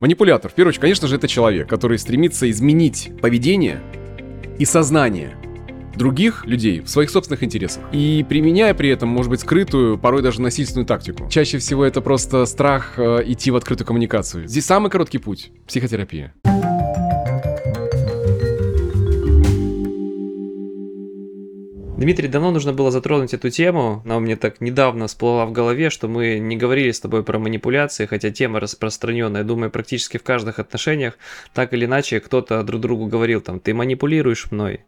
Манипулятор, в первую очередь, конечно же, это человек, который стремится изменить поведение и сознание других людей в своих собственных интересах. И применяя при этом, может быть, скрытую, порой даже насильственную тактику. Чаще всего это просто страх э, идти в открытую коммуникацию. Здесь самый короткий путь — психотерапия. Дмитрий, давно нужно было затронуть эту тему, но мне так недавно всплыла в голове, что мы не говорили с тобой про манипуляции, хотя тема распространенная, думаю, практически в каждых отношениях, так или иначе кто-то друг другу говорил там, ты манипулируешь мной,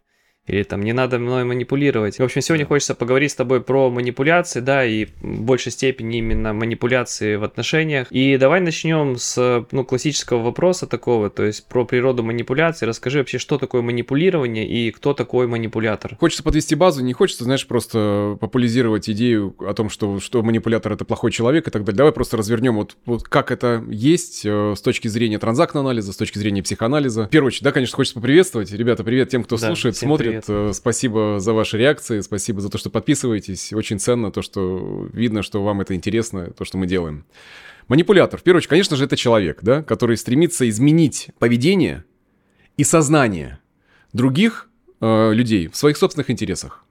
или там не надо мной манипулировать. В общем, сегодня хочется поговорить с тобой про манипуляции, да, и в большей степени именно манипуляции в отношениях. И давай начнем с, ну, классического вопроса такого, то есть про природу манипуляции. Расскажи вообще, что такое манипулирование и кто такой манипулятор. Хочется подвести базу, не хочется, знаешь, просто популяризировать идею о том, что, что манипулятор — это плохой человек и так далее. Давай просто развернем вот, вот как это есть э, с точки зрения транзактного анализа, с точки зрения психоанализа. В первую очередь, да, конечно, хочется поприветствовать. Ребята, привет тем, кто да, слушает, смотрит. Привет. Э, спасибо за ваши реакции, спасибо за то, что подписываетесь. Очень ценно то, что видно, что вам это интересно, то, что мы делаем. Манипулятор, в первую очередь, конечно же, это человек, да, который стремится изменить поведение и сознание других э, людей в своих собственных интересах.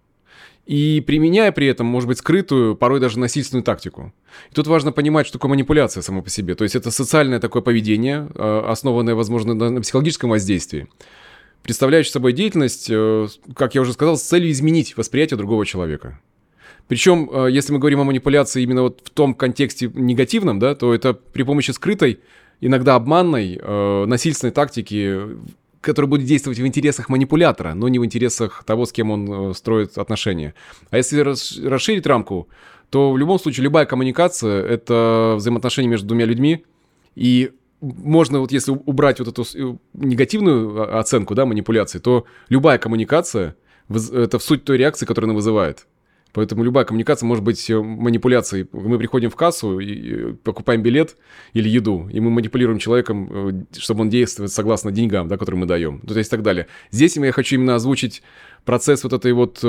И применяя при этом, может быть, скрытую, порой даже насильственную тактику. И тут важно понимать, что такое манипуляция само по себе. То есть это социальное такое поведение, э, основанное, возможно, на психологическом воздействии представляющий собой деятельность, э, как я уже сказал, с целью изменить восприятие другого человека. Причем, э, если мы говорим о манипуляции именно вот в том контексте негативном, да, то это при помощи скрытой, иногда обманной, э, насильственной тактики, которая будет действовать в интересах манипулятора, но не в интересах того, с кем он строит отношения. А если расширить рамку, то в любом случае любая коммуникация — это взаимоотношения между двумя людьми, и можно вот если убрать вот эту э, негативную оценку, да, манипуляции, то любая коммуникация — это в суть той реакции, которую она вызывает. Поэтому любая коммуникация может быть э, манипуляцией. Мы приходим в кассу и покупаем билет или еду, и мы манипулируем человеком, э, чтобы он действовал согласно деньгам, да, которые мы даем. Ну, то есть и так далее. Здесь я хочу именно озвучить процесс вот этой вот э,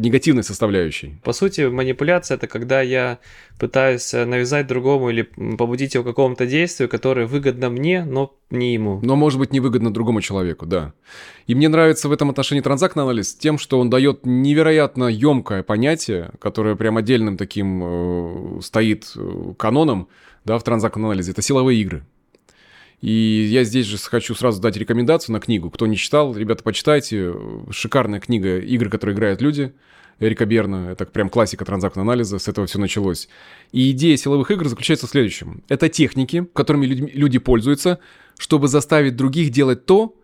негативной составляющей. По сути, манипуляция это когда я пытаюсь э, навязать другому или побудить его к какому-то действию, которое выгодно мне, но не ему. Но может быть невыгодно другому человеку, да. И мне нравится в этом отношении транзактный анализ тем, что он дает невероятно емкое понятие, которое прям отдельным таким э, стоит э, каноном, да, в транзактном анализе. Это силовые игры. И я здесь же хочу сразу дать рекомендацию на книгу. Кто не читал, ребята, почитайте. Шикарная книга «Игры, которые играют люди». Эрика Берна. Это прям классика транзактного анализа, с этого все началось. И идея силовых игр заключается в следующем. Это техники, которыми люди, пользуются, чтобы заставить других делать то,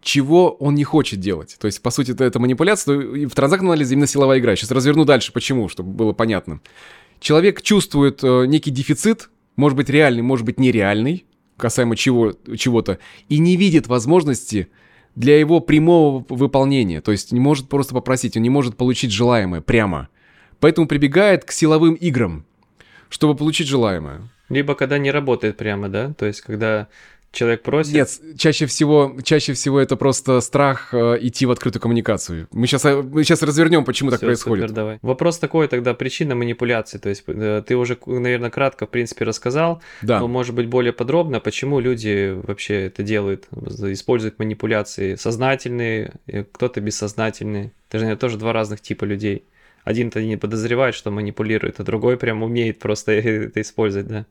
чего он не хочет делать. То есть, по сути, это, это манипуляция. И в транзактном анализе именно силовая игра. Сейчас разверну дальше, почему, чтобы было понятно. Человек чувствует э, некий дефицит, может быть реальный, может быть нереальный, касаемо чего, чего-то, и не видит возможности для его прямого выполнения. То есть не может просто попросить, он не может получить желаемое прямо. Поэтому прибегает к силовым играм, чтобы получить желаемое. Либо когда не работает прямо, да? То есть когда человек просит? Нет, чаще всего, чаще всего это просто страх э, идти в открытую коммуникацию. Мы сейчас, э, мы сейчас развернем, почему Всё, так происходит. Супер, давай. Вопрос такой тогда, причина манипуляции. То есть э, ты уже, наверное, кратко, в принципе, рассказал, да. но, может быть, более подробно, почему люди вообще это делают, используют манипуляции сознательные, кто-то бессознательные. Это же тоже два разных типа людей один-то не подозревает, что манипулирует, а другой прям умеет просто это использовать, да.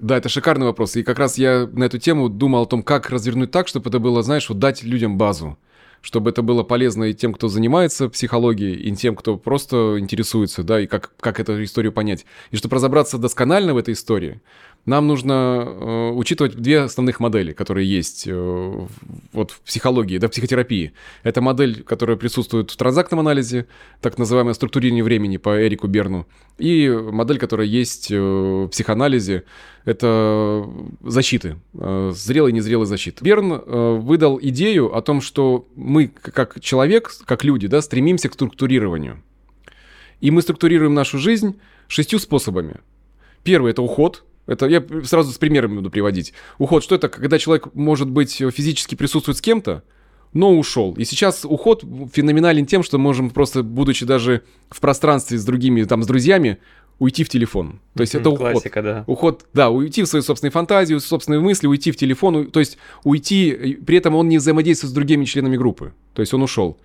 Да, это шикарный вопрос. И как раз я на эту тему думал о том, как развернуть так, чтобы это было, знаешь, вот дать людям базу чтобы это было полезно и тем, кто занимается психологией, и тем, кто просто интересуется, да, и как, как эту историю понять. И чтобы разобраться досконально в этой истории, нам нужно э, учитывать две основных модели, которые есть э, вот в психологии, да, в психотерапии. Это модель, которая присутствует в транзактном анализе, так называемое структурирование времени по Эрику Берну, и модель, которая есть э, в психоанализе, это защиты, э, зрелой и незрелой защиты. Берн э, выдал идею о том, что мы, как человек, как люди, да, стремимся к структурированию. И мы структурируем нашу жизнь шестью способами. Первый – это уход – это я сразу с примерами буду приводить. Уход, что это? Когда человек, может быть, физически присутствует с кем-то, но ушел. И сейчас уход феноменален тем, что можем просто, будучи даже в пространстве с другими, там, с друзьями, уйти в телефон. То есть это уход. Классика, да. Уход, да, уйти в свою собственную фантазию, в собственные мысли, уйти в телефон, то есть уйти, при этом он не взаимодействует с другими членами группы, то есть он ушел.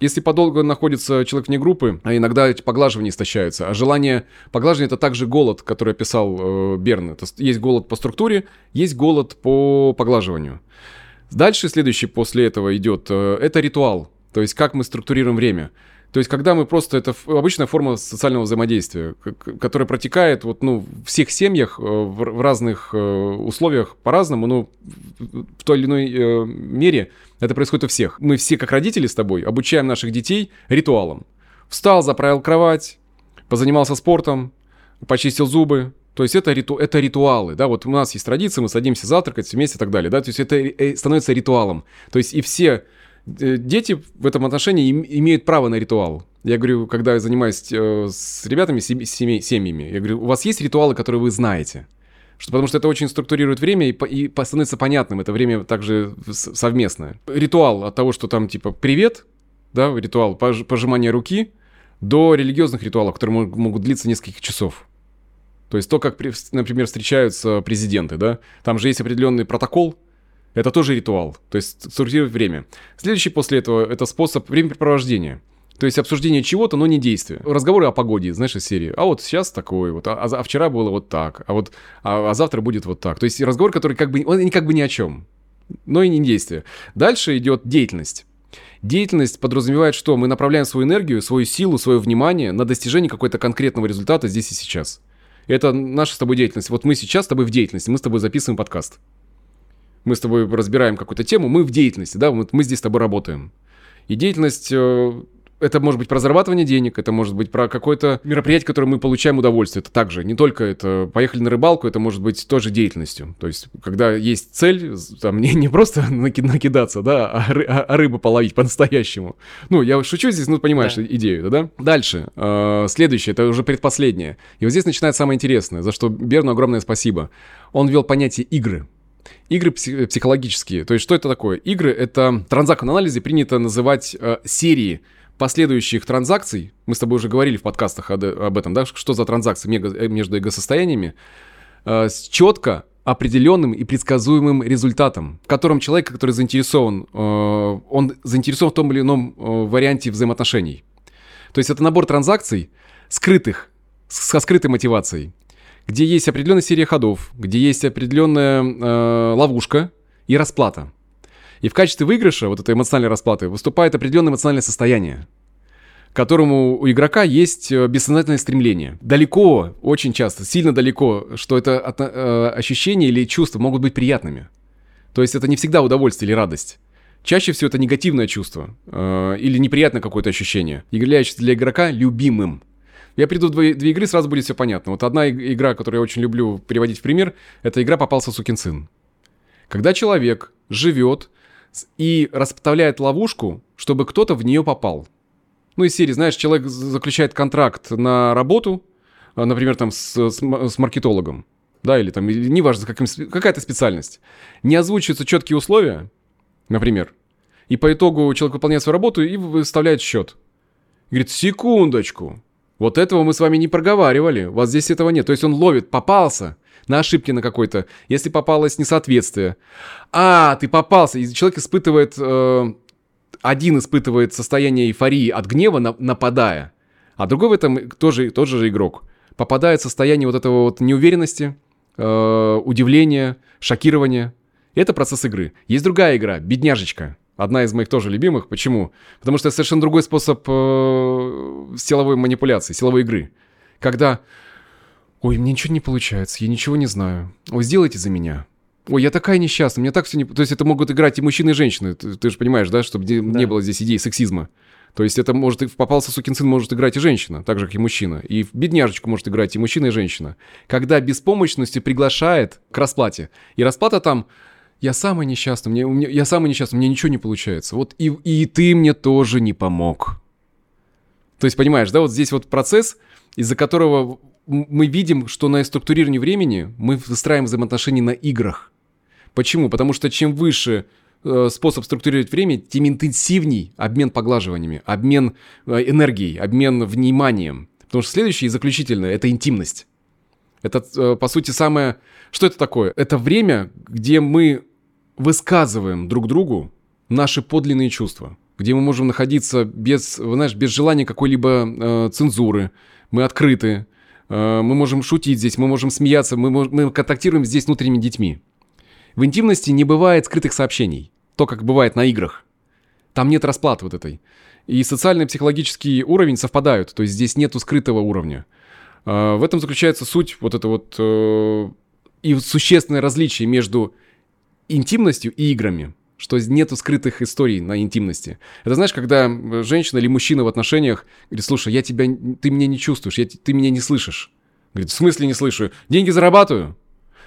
Если подолго находится человек вне группы, а иногда эти поглаживания истощаются, а желание поглаживания это также голод, который описал э, Берн. Это есть голод по структуре, есть голод по поглаживанию. Дальше следующий после этого идет, э, это ритуал, то есть как мы структурируем время. То есть, когда мы просто... Это обычная форма социального взаимодействия, которая протекает вот, ну, в всех семьях э, в, разных э, условиях по-разному, но в той или иной э, мере это происходит у всех. Мы все, как родители с тобой, обучаем наших детей ритуалам. Встал, заправил кровать, позанимался спортом, почистил зубы. То есть это, риту, это ритуалы, да, вот у нас есть традиция, мы садимся завтракать вместе и так далее, да, то есть это становится ритуалом. То есть и все дети в этом отношении им- имеют право на ритуал. Я говорю, когда я занимаюсь э, с ребятами, семей- семьями, я говорю, у вас есть ритуалы, которые вы знаете? Что, потому что это очень структурирует время и, и становится понятным. Это время также совместное. Ритуал от того, что там типа «привет», да, ритуал пож- пожимания руки, до религиозных ритуалов, которые мог- могут длиться несколько часов. То есть то, как, при- например, встречаются президенты, да, там же есть определенный протокол, это тоже ритуал, то есть структурировать время. Следующий после этого это способ времяпрепровождения. То есть обсуждение чего-то, но не действия. Разговоры о погоде, знаешь, из серии. А вот сейчас такое вот, а, а а вчера было вот так, а вот, а, а завтра будет вот так. То есть разговор, который как бы, он как бы ни о чем, но и не действие. Дальше идет деятельность. Деятельность подразумевает, что мы направляем свою энергию, свою силу, свое внимание на достижение какого-то конкретного результата здесь и сейчас. Это наша с тобой деятельность. Вот мы сейчас с тобой в деятельности, мы с тобой записываем подкаст. Мы с тобой разбираем какую-то тему, мы в деятельности, да, вот мы здесь с тобой работаем. И деятельность, э, это может быть про зарабатывание денег, это может быть про какое-то мероприятие, которое мы получаем удовольствие. Это также не только это поехали на рыбалку, это может быть тоже деятельностью. То есть, когда есть цель, там не, не просто наки- накидаться, да, а, ры- а- а рыбу половить по-настоящему. Ну, я шучу здесь, ну, понимаешь Да. идею, да? Дальше. э, следующее, это уже предпоследнее. И вот здесь начинается самое интересное, за что Берну огромное спасибо. Он ввел понятие игры. Игры пси- психологические. То есть, что это такое? Игры — это в транзактном анализе принято называть э, серии последующих транзакций. Мы с тобой уже говорили в подкастах об, этом, да? Что за транзакции э, между эго-состояниями. э, с четко определенным и предсказуемым результатом, в котором человек, который заинтересован, э, он заинтересован в том или ином э, варианте взаимоотношений. То есть это набор транзакций, скрытых, со скрытой мотивацией, где есть определенная серия ходов, где есть определенная э, ловушка и расплата. И в качестве выигрыша, вот этой эмоциональной расплаты, выступает определенное эмоциональное состояние, к которому у игрока есть э, бессознательное стремление. Далеко, очень часто, сильно далеко, что это отно- э, ощущения или чувства могут быть приятными. То есть это не всегда удовольствие или радость. Чаще всего это негативное чувство э, или неприятное какое-то ощущение, являющееся для игрока любимым. Я приду две, две игры, сразу будет все понятно. Вот одна иг- игра, которую я очень люблю приводить в пример, это игра «Попался сукин сын». Когда человек живет и расставляет ловушку, чтобы кто-то в нее попал. Ну, из серии, знаешь, человек заключает контракт на работу, а, например, там с, с с маркетологом, да, или там, неважно, каким какая-то специальность. Не озвучиваются четкие условия, например, и по итогу человек выполняет свою работу и выставляет счет. Говорит, секундочку, вот этого мы с вами не проговаривали, у вас здесь этого нет. То есть он ловит, попался на ошибки на какой-то, если попалось несоответствие. А, ты попался, и человек испытывает, э, один испытывает состояние эйфории от гнева, на- нападая, а другой в этом тоже тот же игрок попадает в состояние вот этого вот неуверенности, э, удивления, шокирования. Это процесс игры. Есть другая игра, бедняжечка. Одна из моих тоже любимых. Почему? Потому что это совершенно другой способ э, силовой манипуляции, силовой игры. Когда, ой, мне ничего не получается, я ничего не знаю. Ой, сделайте за меня. Ой, я такая несчастная, мне так все не... То есть это могут играть и мужчины, и женщины. Ты, ты же понимаешь, да, чтобы не, Да. не было здесь идеи сексизма. То есть это может, попался сукин сын может играть и женщина, так же, как и мужчина. И в бедняжечку может играть и мужчина, и женщина. Когда беспомощностью приглашает к расплате. И расплата там, я самый несчастный, мне, меня- я самый несчастный, мне ничего не получается. Вот и, и ты мне тоже не помог. То есть, понимаешь, да, вот здесь вот процесс, из-за которого мы видим, что на структурировании времени мы выстраиваем взаимоотношения на играх. Почему? Потому что чем выше э, способ структурировать время, тем интенсивней обмен поглаживаниями, обмен э, энергией, обмен вниманием. Потому что следующее и заключительное — это интимность. Это, э, по сути, самое... Что это такое? Это время, где мы высказываем друг другу наши подлинные чувства, где мы можем находиться без, знаешь, без желания какой-либо э, цензуры, мы открыты, э, мы можем шутить здесь, мы можем смеяться, мы, мы контактируем здесь с внутренними детьми. В интимности не бывает скрытых сообщений, то, как бывает на играх. Там нет расплаты вот этой. И социальный и психологический уровень совпадают, то есть здесь нету скрытого уровня. Э, в этом заключается суть вот это вот э, и существенное различие между интимностью и играми что нету скрытых историй на интимности. Это знаешь, когда женщина или мужчина в отношениях говорит, слушай, я тебя, ты меня не чувствуешь, я, ты меня не слышишь. Говорит, в смысле не слышу? Деньги зарабатываю,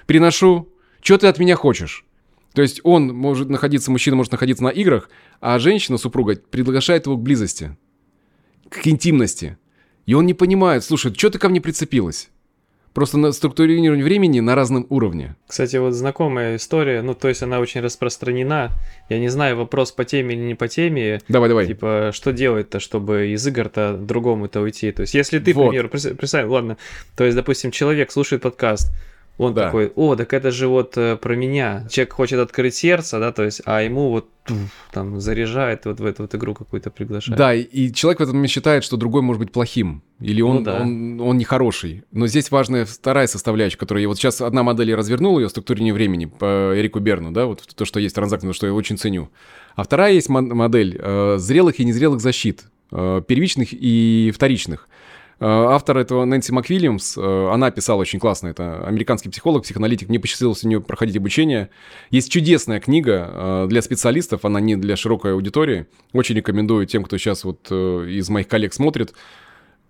приношу, что ты от меня хочешь? То есть он может находиться, мужчина может находиться на играх, а женщина, супруга, приглашает его к близости, к интимности. И он не понимает, слушай, что ты ко мне прицепилась? Просто на структурирование времени на разном уровне. Кстати, вот знакомая история, ну, то есть она очень распространена. Я не знаю, вопрос по теме или не по теме. Давай, давай. Типа, что делать-то, чтобы из игр-то другому-то уйти? То есть, если ты, вот. к примеру, представь, ладно, то есть, допустим, человек слушает подкаст, он да. такой, о, так это же вот э, про меня. Человек хочет открыть сердце, да, то есть, а ему вот туф, там заряжает вот в эту вот игру какую-то приглашает. Да, и человек в этом момент считает, что другой может быть плохим, или он, ну, да. он, он нехороший. Но здесь важная вторая составляющая, которая... Вот сейчас одна модель я развернул ее, структурирование времени, по Эрику Берну, да, вот то, что есть транзакция, что я очень ценю. А вторая есть модель э, зрелых и незрелых защит, э, первичных и вторичных. Э, автор этого Нэнси МакВильямс, э, она писала очень классно, это американский психолог, психоаналитик, мне посчастливилось у нее проходить обучение. Есть чудесная книга э, для специалистов, она не для широкой аудитории, очень рекомендую тем, кто сейчас вот из моих коллег смотрит.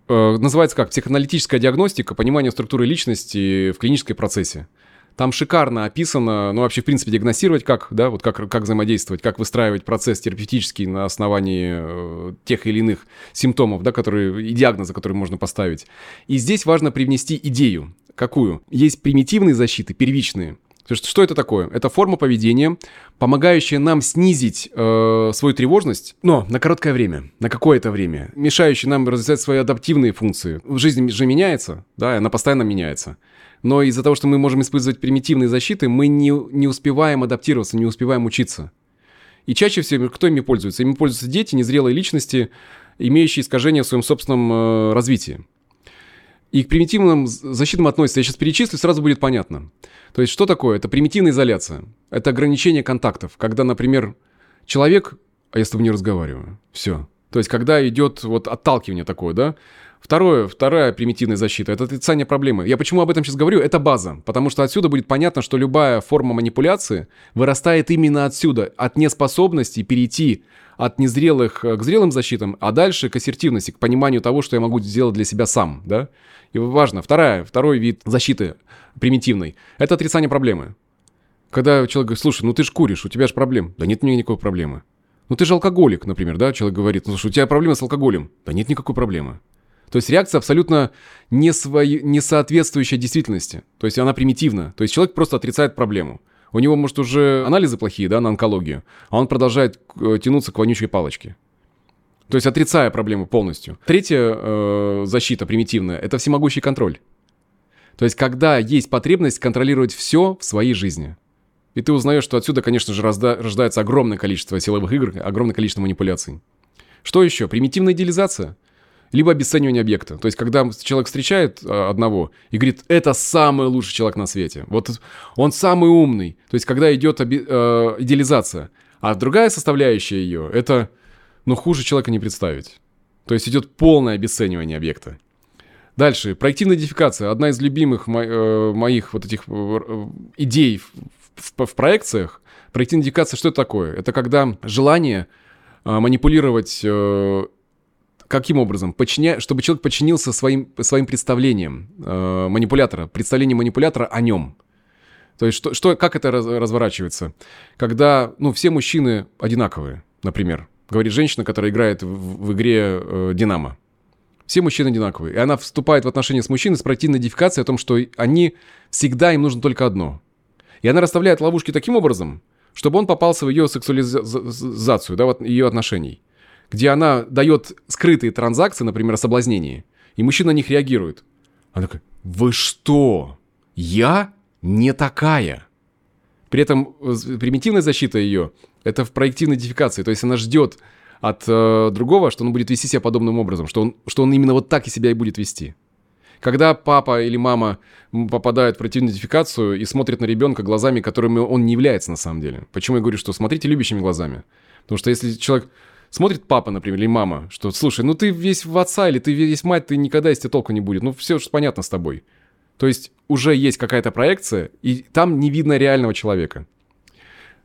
Называется как «Психоаналитическая диагностика, понимание структуры личности в клинической процессе». Там шикарно описано, ну, вообще, в принципе, диагностировать, как, да, вот как, как взаимодействовать, как выстраивать процесс терапевтический на основании э, тех или иных симптомов, да, которые, и диагноза, которые можно поставить. И здесь важно привнести идею. Какую? Есть примитивные защиты, первичные. То есть, что это такое? Это форма поведения, помогающая нам снизить э, свою тревожность, но на короткое время, на какое-то время, мешающая нам развивать свои адаптивные функции. В жизни же меняется, да, она постоянно меняется но из-за того, что мы можем использовать примитивные защиты, мы не, не успеваем адаптироваться, не успеваем учиться. И чаще всего кто ими пользуется? Ими пользуются дети, незрелые личности, имеющие искажения в своем собственном э, развитии. И к примитивным защитам относятся, я сейчас перечислю, сразу будет понятно. То есть что такое? Это примитивная изоляция. Это ограничение контактов. Когда, например, человек, а я с тобой не разговариваю, все. То есть когда идет вот отталкивание такое, да, Второе, вторая примитивная защита – это отрицание проблемы. Я почему об этом сейчас говорю? Это база, потому что отсюда будет понятно, что любая форма манипуляции вырастает именно отсюда, от неспособности перейти от незрелых э, к зрелым защитам, а дальше к ассертивности, к пониманию того, что я могу сделать для себя сам, да? И важно, вторая, второй вид защиты примитивной – это отрицание проблемы. Когда человек говорит, слушай, ну ты же куришь, у тебя же проблем. Да нет у меня никакой проблемы. Ну ты же алкоголик, например, да? Человек говорит, ну слушай, у тебя проблемы с алкоголем. Да нет никакой проблемы. То есть реакция абсолютно не, свои, не соответствующая действительности. То есть она примитивна. То есть человек просто отрицает проблему. У него, может, уже анализы плохие, да, на онкологию, а он продолжает э, тянуться к вонючей палочке. То есть отрицая проблему полностью. Третья э, защита примитивная – это всемогущий контроль. То есть когда есть потребность контролировать все в своей жизни. И ты узнаешь, что отсюда, конечно же, рождается огромное количество силовых игр, огромное количество манипуляций. Что еще? Примитивная идеализация – либо обесценивание объекта. То есть, когда человек встречает а, одного и говорит, это самый лучший человек на свете, вот он самый умный. То есть, когда идет оби- э, идеализация. А другая составляющая ее, это, ну, хуже человека не представить. То есть, идет полное обесценивание объекта. Дальше, проективная идентификация. Одна из любимых мо- э, моих вот этих э, идей в, в, в проекциях. Проективная идентификация, что это такое? Это когда желание э, манипулировать э, Каким образом? Подчиня... Чтобы человек подчинился своим, своим представлениям э, манипулятора, представлением манипулятора о нем. То есть что, что, как это раз, разворачивается? Когда, ну, все мужчины одинаковые, например. Говорит женщина, которая играет в, в игре э, «Динамо». Все мужчины одинаковые. И она вступает в отношения с мужчиной с противной идентификацией о том, что они всегда им нужно только одно. И она расставляет ловушки таким образом, чтобы он попался в ее сексуализацию, да, вот ее отношений где она дает скрытые транзакции, например, о соблазнении, и мужчина на них реагирует. Она такая, вы что? Я не такая. При этом э, примитивная защита ее – это в проективной идентификации. То есть она ждет от э, другого, что он будет вести себя подобным образом, что он, что он именно вот так и себя и будет вести. Когда папа или мама попадают в проективную идентификацию и смотрят на ребенка глазами, которыми он не является на самом деле. Почему я говорю, что смотрите любящими глазами? Потому что если человек смотрит папа, например, или мама, что, слушай, ну ты весь в отца или ты весь мать, ты никогда из тебя толку не будет. Ну все же понятно с тобой. То есть уже есть какая-то проекция, и там не видно реального человека.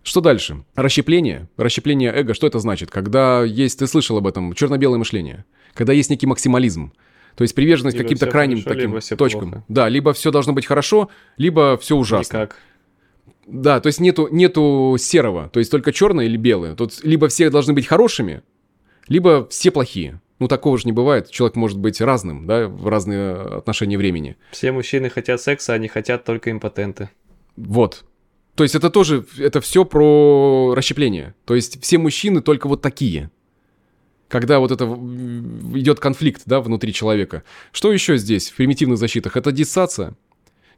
Что дальше? Расщепление. Расщепление эго, что это значит? Когда есть, ты слышал об этом, черно-белое мышление. Когда есть некий максимализм. То есть приверженность каким-то крайним хорошо, таким точкам. Плохо. Да, либо все должно быть хорошо, либо все ужасно. Никак. Да, то есть нету, нету серого, то есть только черное или белое. Тут либо все должны быть хорошими, либо все плохие. Ну, такого же не бывает. Человек может быть разным, да, в разные отношения времени. Все мужчины хотят секса, они хотят только импотенты. Вот. То есть это тоже, это все про расщепление. То есть все мужчины только вот такие. Когда вот это идет конфликт, да, внутри человека. Что еще здесь в примитивных защитах? Это диссация.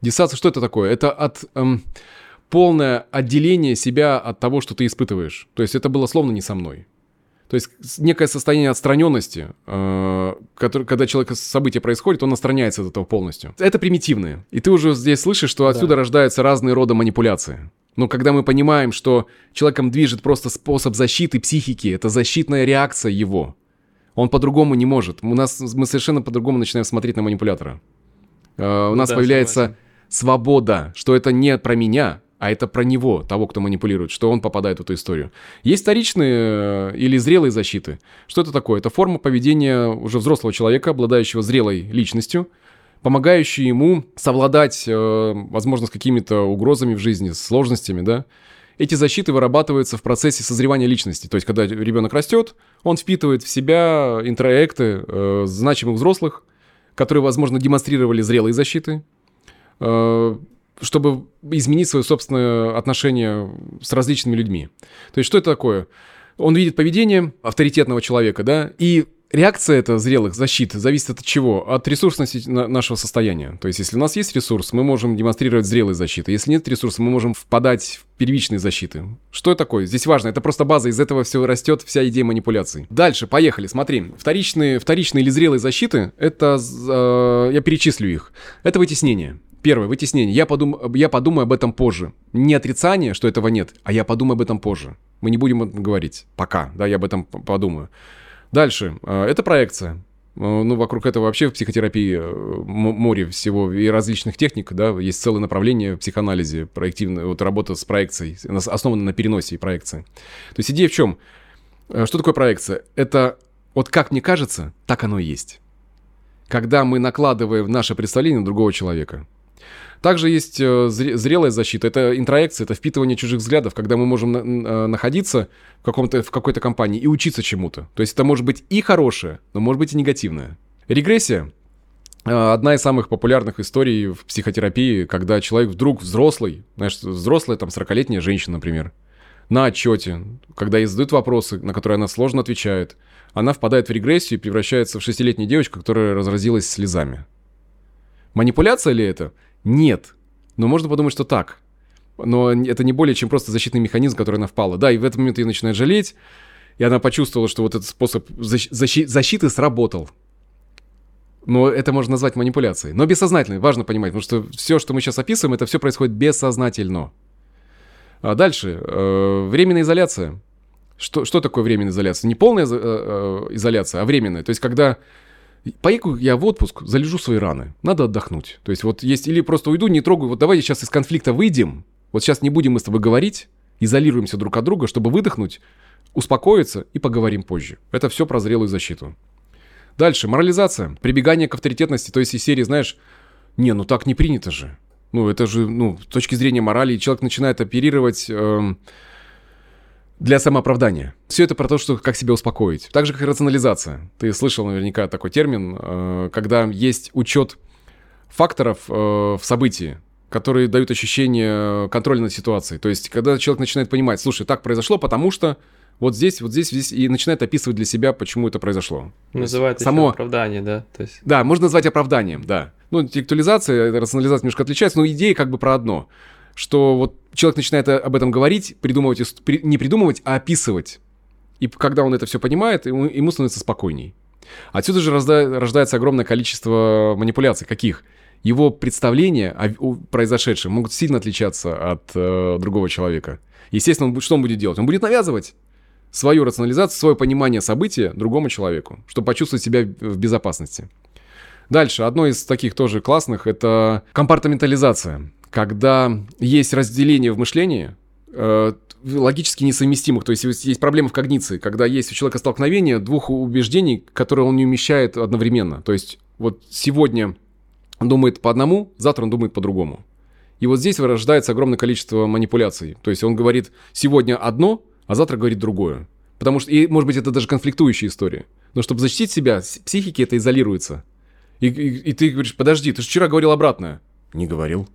Диссация, что это такое? Это от... Эм, полное отделение себя от того, что ты испытываешь. То есть это было словно не со мной. То есть некое состояние отстраненности, э, который, когда человек событие происходит, он отстраняется от этого полностью. Это примитивное. И ты уже здесь слышишь, что отсюда да. рождаются разные рода манипуляции. Но когда мы понимаем, что человеком движет просто способ защиты психики, это защитная реакция его, он по-другому не может. У нас, мы совершенно по-другому начинаем смотреть на манипулятора. Э, у нас да, появляется согласен. свобода, что это не про меня, а это про него, того, кто манипулирует, что он попадает в эту историю. Есть вторичные э, или зрелые защиты. Что это такое? Это форма поведения уже взрослого человека, обладающего зрелой личностью, помогающая ему совладать, э, возможно, с какими-то угрозами в жизни, с сложностями, да. Эти защиты вырабатываются в процессе созревания личности. То есть, когда ребенок растет, он впитывает в себя интроекты э, значимых взрослых, которые, возможно, демонстрировали зрелые защиты, чтобы изменить свое собственное отношение с различными людьми. То есть что это такое? Он видит поведение авторитетного человека, да, и реакция это зрелых защит зависит от чего? От ресурсности нашего состояния. То есть, если у нас есть ресурс, мы можем демонстрировать зрелые защиты. Если нет ресурса, мы можем впадать в первичные защиты. Что это такое? Здесь важно. Это просто база. Из этого все растет вся идея манипуляций. Дальше, поехали. Смотри. Вторичные, вторичные или зрелые защиты, это... Э, я перечислю их. Это вытеснение. Первое, вытеснение. Я, подум... я подумаю об этом позже. Не отрицание, что этого нет, а я подумаю об этом позже. Мы не будем говорить. Пока, да, я об этом подумаю. Дальше. Э, это проекция. Э, ну, вокруг этого вообще в психотерапии э, море всего и различных техник, да, есть целое направление в психоанализе, проективная, вот работа с проекцией, основана на переносе и проекции. То есть идея в чем? Что такое проекция? Это вот как мне кажется, так оно и есть. Когда мы накладываем наше представление на другого человека – также есть э, зрелая защита. Это интроекция, это впитывание чужих взглядов, когда мы можем э, находиться в, каком-то, в какой-то компании и учиться чему-то. То есть это может быть и хорошее, но может быть и негативное. Регрессия э, Одна из самых популярных историй в психотерапии, когда человек вдруг взрослый, знаешь, взрослая, там, 40-летняя женщина, например, на отчете, когда ей задают вопросы, на которые она сложно отвечает, она впадает в регрессию и превращается в шестилетнюю девочку, которая разразилась слезами. Манипуляция ли это? Нет. Но можно подумать, что так. Но это не более чем просто защитный механизм, который она впала. Да, и в этот момент ее начинает жалеть, и она почувствовала, что вот этот способ защи- защиты сработал. Но это можно назвать манипуляцией. Но бессознательной, важно понимать, потому что все, что мы сейчас описываем, это все происходит бессознательно. А дальше. Э, временная изоляция. Что, что такое временная изоляция? Не полная э, э, изоляция, а временная. То есть, когда Поеду я в отпуск, залежу свои раны. Надо отдохнуть. То есть вот есть или просто уйду, не трогаю. Вот давай сейчас из конфликта выйдем. Вот сейчас не будем мы с тобой говорить, изолируемся друг от друга, чтобы выдохнуть, успокоиться и поговорим позже. Это все про зрелую защиту. Дальше, морализация, прибегание к авторитетности, то есть из серии, знаешь, не, ну так не принято же. Ну, это же, ну, с точки зрения морали, человек начинает оперировать... Э, для самооправдания. Все это про то, что как себя успокоить. Так же, как и рационализация. Ты слышал наверняка такой термин, э, когда есть учет факторов э, в событии, которые дают ощущение контроля над ситуацией. То есть, когда человек начинает понимать, слушай, так произошло, потому что Вот здесь, вот здесь, здесь и начинает описывать для себя, почему это произошло. Называет само... оправдание, да? То есть... Да, можно назвать оправданием, да. Ну, интеллектуализация, рационализация немножко отличается, но идея как бы про одно. Что вот человек начинает об этом говорить, придумывать, не придумывать, а описывать. И когда он это все понимает, ему, ему становится спокойней. Отсюда же рождается огромное количество манипуляций. Каких? Его представления о произошедшем могут сильно отличаться от э, другого человека. Естественно, он, что он будет делать? Он будет навязывать свою рационализацию, свое понимание события другому человеку, чтобы почувствовать себя в безопасности. Дальше, одно из таких тоже классных, это компартаментализация. Когда есть разделение в мышлении, э, логически несовместимых, то есть есть проблема в когниции, когда есть у человека столкновение двух убеждений, которые он не умещает одновременно. То есть вот сегодня он думает по одному, завтра он думает по-другому. И вот здесь вырождается огромное количество манипуляций. То есть он говорит сегодня одно, а завтра говорит другое. Потому что, и, может быть, это даже конфликтующая история. Но чтобы защитить себя, психики это изолируется. И, и, и ты говоришь, подожди, ты же вчера говорил обратное. Не говорил.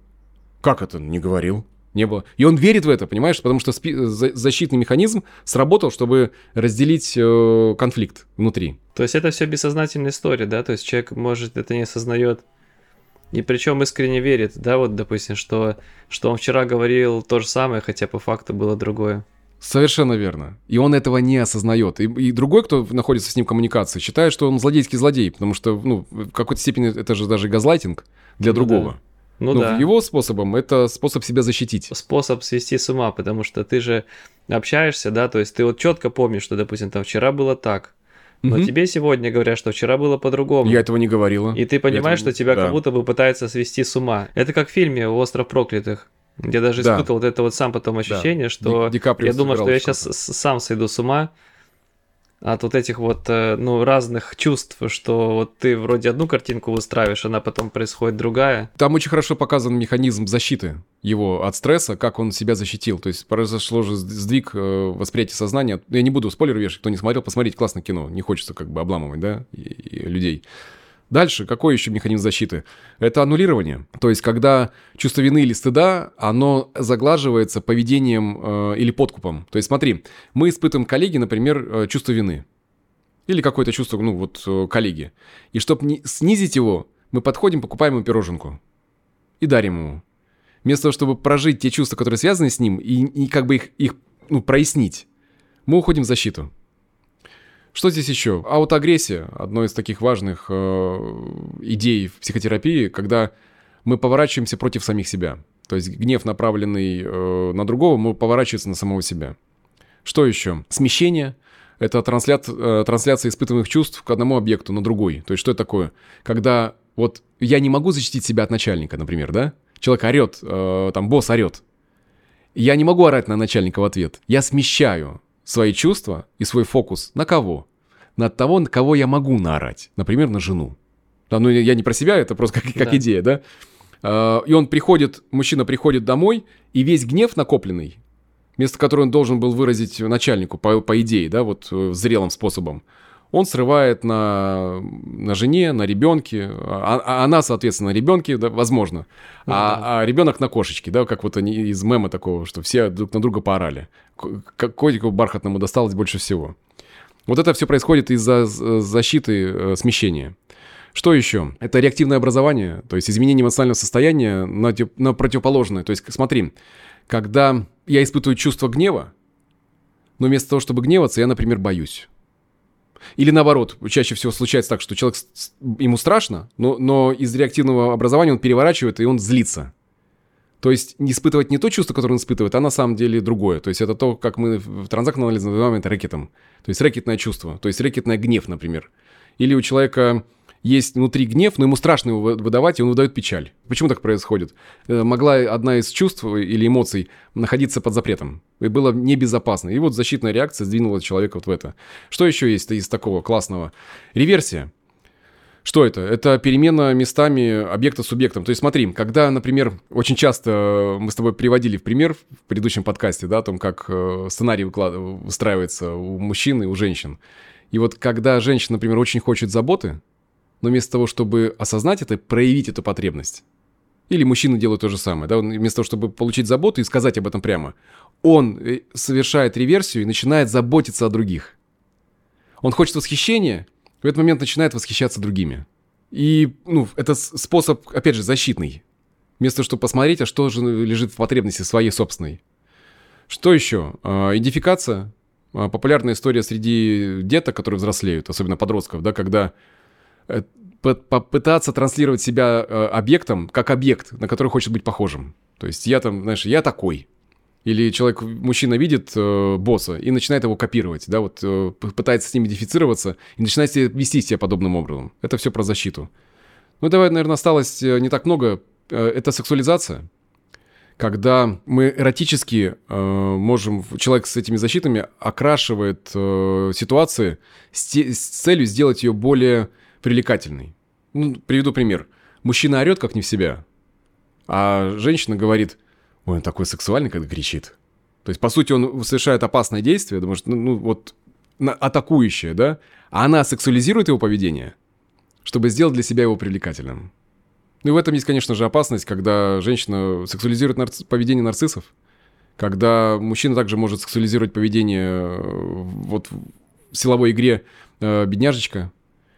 Как это? Не говорил. Не было. И он верит в это, понимаешь? Потому что спи- защитный механизм сработал, чтобы разделить э, конфликт внутри. То есть это все бессознательная история, да? То есть человек, может, это не осознает. И причем искренне верит, да, вот, допустим, что, что он вчера говорил то же самое, хотя по факту было другое. Совершенно верно. И он этого не осознает. И, и другой, кто находится с ним в коммуникации, считает, что он злодейский злодей, потому что, ну, в какой-то степени это же даже газлайтинг для ну, другого. Да. Ну, Но да. его способом это способ себя защитить. Способ свести с ума, потому что ты же общаешься, да, то есть ты вот четко помнишь, что, допустим, там вчера было так, но угу. тебе сегодня говорят, что вчера было по-другому. Я этого не говорила. И ты понимаешь, этого... что тебя да. как будто бы пытаются свести с ума. Это как в фильме «Остров проклятых». Я даже да. испытывал вот это вот сам потом ощущение, да. что Ди я думал, что я сейчас сам сойду с ума от вот этих вот, э, ну, разных чувств, что вот ты вроде одну картинку выстраиваешь, она потом происходит другая. Там очень хорошо показан механизм защиты его от стресса, как он себя защитил. То есть произошло же сдвиг э, восприятия сознания. Я не буду спойлер вешать, кто не смотрел, посмотреть классное кино. Не хочется как бы обламывать, да, людей. Дальше, какой еще механизм защиты? Это аннулирование. То есть, когда чувство вины или стыда, оно заглаживается поведением э, или подкупом. То есть, смотри, мы испытываем коллеги, например, э, чувство вины. Или какое-то чувство, ну, вот, э, коллеги. И чтобы снизить его, мы подходим, покупаем ему пироженку. И дарим ему. Вместо того, чтобы прожить те чувства, которые связаны с ним, и, и как бы их, их ну, прояснить, мы уходим в защиту. Что здесь еще? Аутоагрессия – одно из таких важных э, идей в психотерапии, когда мы поворачиваемся против самих себя. То есть гнев, направленный э, на другого, мы поворачивается на самого себя. Что еще? Смещение – это транслят, э, трансляция испытываемых чувств к одному объекту на другой. То есть что это такое? Когда вот я не могу защитить себя от начальника, например, да? Человек орет, э, там босс орет. Я не могу орать на начальника в ответ. Я смещаю свои чувства и свой фокус на кого? На того, на кого я могу наорать. Например, на жену. Да, ну, я не про себя, это просто как, как да. идея, да? А, и он приходит, мужчина приходит домой, и весь гнев накопленный, вместо которого он должен был выразить начальнику, по, по идее, да, вот э, зрелым способом, он срывает на, на жене, на ребенке, а, а она, соответственно, на ребенке, да, возможно, ну, а, да. а ребенок на кошечке, да, как вот они из мема такого, что все друг на друга поорали. Котику бархатному досталось больше всего. Вот это все происходит из-за защиты э, смещения. Что еще? Это реактивное образование, то есть изменение эмоционального состояния на, на противоположное. То есть смотри, когда я испытываю чувство гнева, но вместо того, чтобы гневаться, я, например, боюсь. Или наоборот, чаще всего случается так, что человек, ему страшно, но, но из реактивного образования он переворачивает, и он злится. То есть не испытывать не то чувство, которое он испытывает, а на самом деле другое. То есть это то, как мы в транзактном анализе называем это рэкетом. То есть рэкетное чувство, то есть рэкетный гнев, например. Или у человека есть внутри гнев, но ему страшно его выдавать, и он выдает печаль. Почему так происходит? Э, могла одна из чувств или эмоций находиться под запретом. И было небезопасно. И вот защитная реакция сдвинула человека вот в это. Что еще есть из такого классного? Реверсия. Что это? Это перемена местами объекта с субъектом. То есть смотри, когда, например, очень часто мы с тобой приводили в пример в предыдущем подкасте, да, о том, как э, сценарий выстраивается у мужчин и у женщин. И вот когда женщина, например, очень хочет заботы, но вместо того, чтобы осознать это, проявить эту потребность. Или мужчины делают то же самое, да, он вместо того, чтобы получить заботу и сказать об этом прямо, он э, совершает реверсию и начинает заботиться о других. Он хочет восхищения, в этот момент начинает восхищаться другими. И, ну, это способ, опять же, защитный. Вместо того, чтобы посмотреть, а что же лежит в потребности своей собственной. Что еще? А, идентификация. А, популярная история среди деток, которые взрослеют, особенно подростков, да, когда попытаться транслировать себя э, объектом как объект, на который хочет быть похожим. То есть я там, знаешь, я такой. Или человек, мужчина видит э, босса и начинает его копировать, да, вот э, пытается с ним идентифицироваться и начинает себя, вести себя подобным образом. Это все про защиту. Ну, давай, наверное, осталось э, не так много. Э, это сексуализация. Когда мы эротически э, можем, человек с этими защитами окрашивает э, ситуации с, те, с целью сделать ее более привлекательной. Ну, приведу пример. Мужчина орет как не в себя, а женщина говорит, ой, он такой сексуальный, когда кричит. То есть, по сути, он совершает опасное действие, потому что, ну, ну вот, атакующее, да? А она сексуализирует его поведение, чтобы сделать для себя его привлекательным. Ну и в этом есть, конечно же, опасность, когда женщина сексуализирует нарци... поведение нарциссов, когда мужчина также может сексуализировать поведение э, вот в силовой игре э, бедняжечка,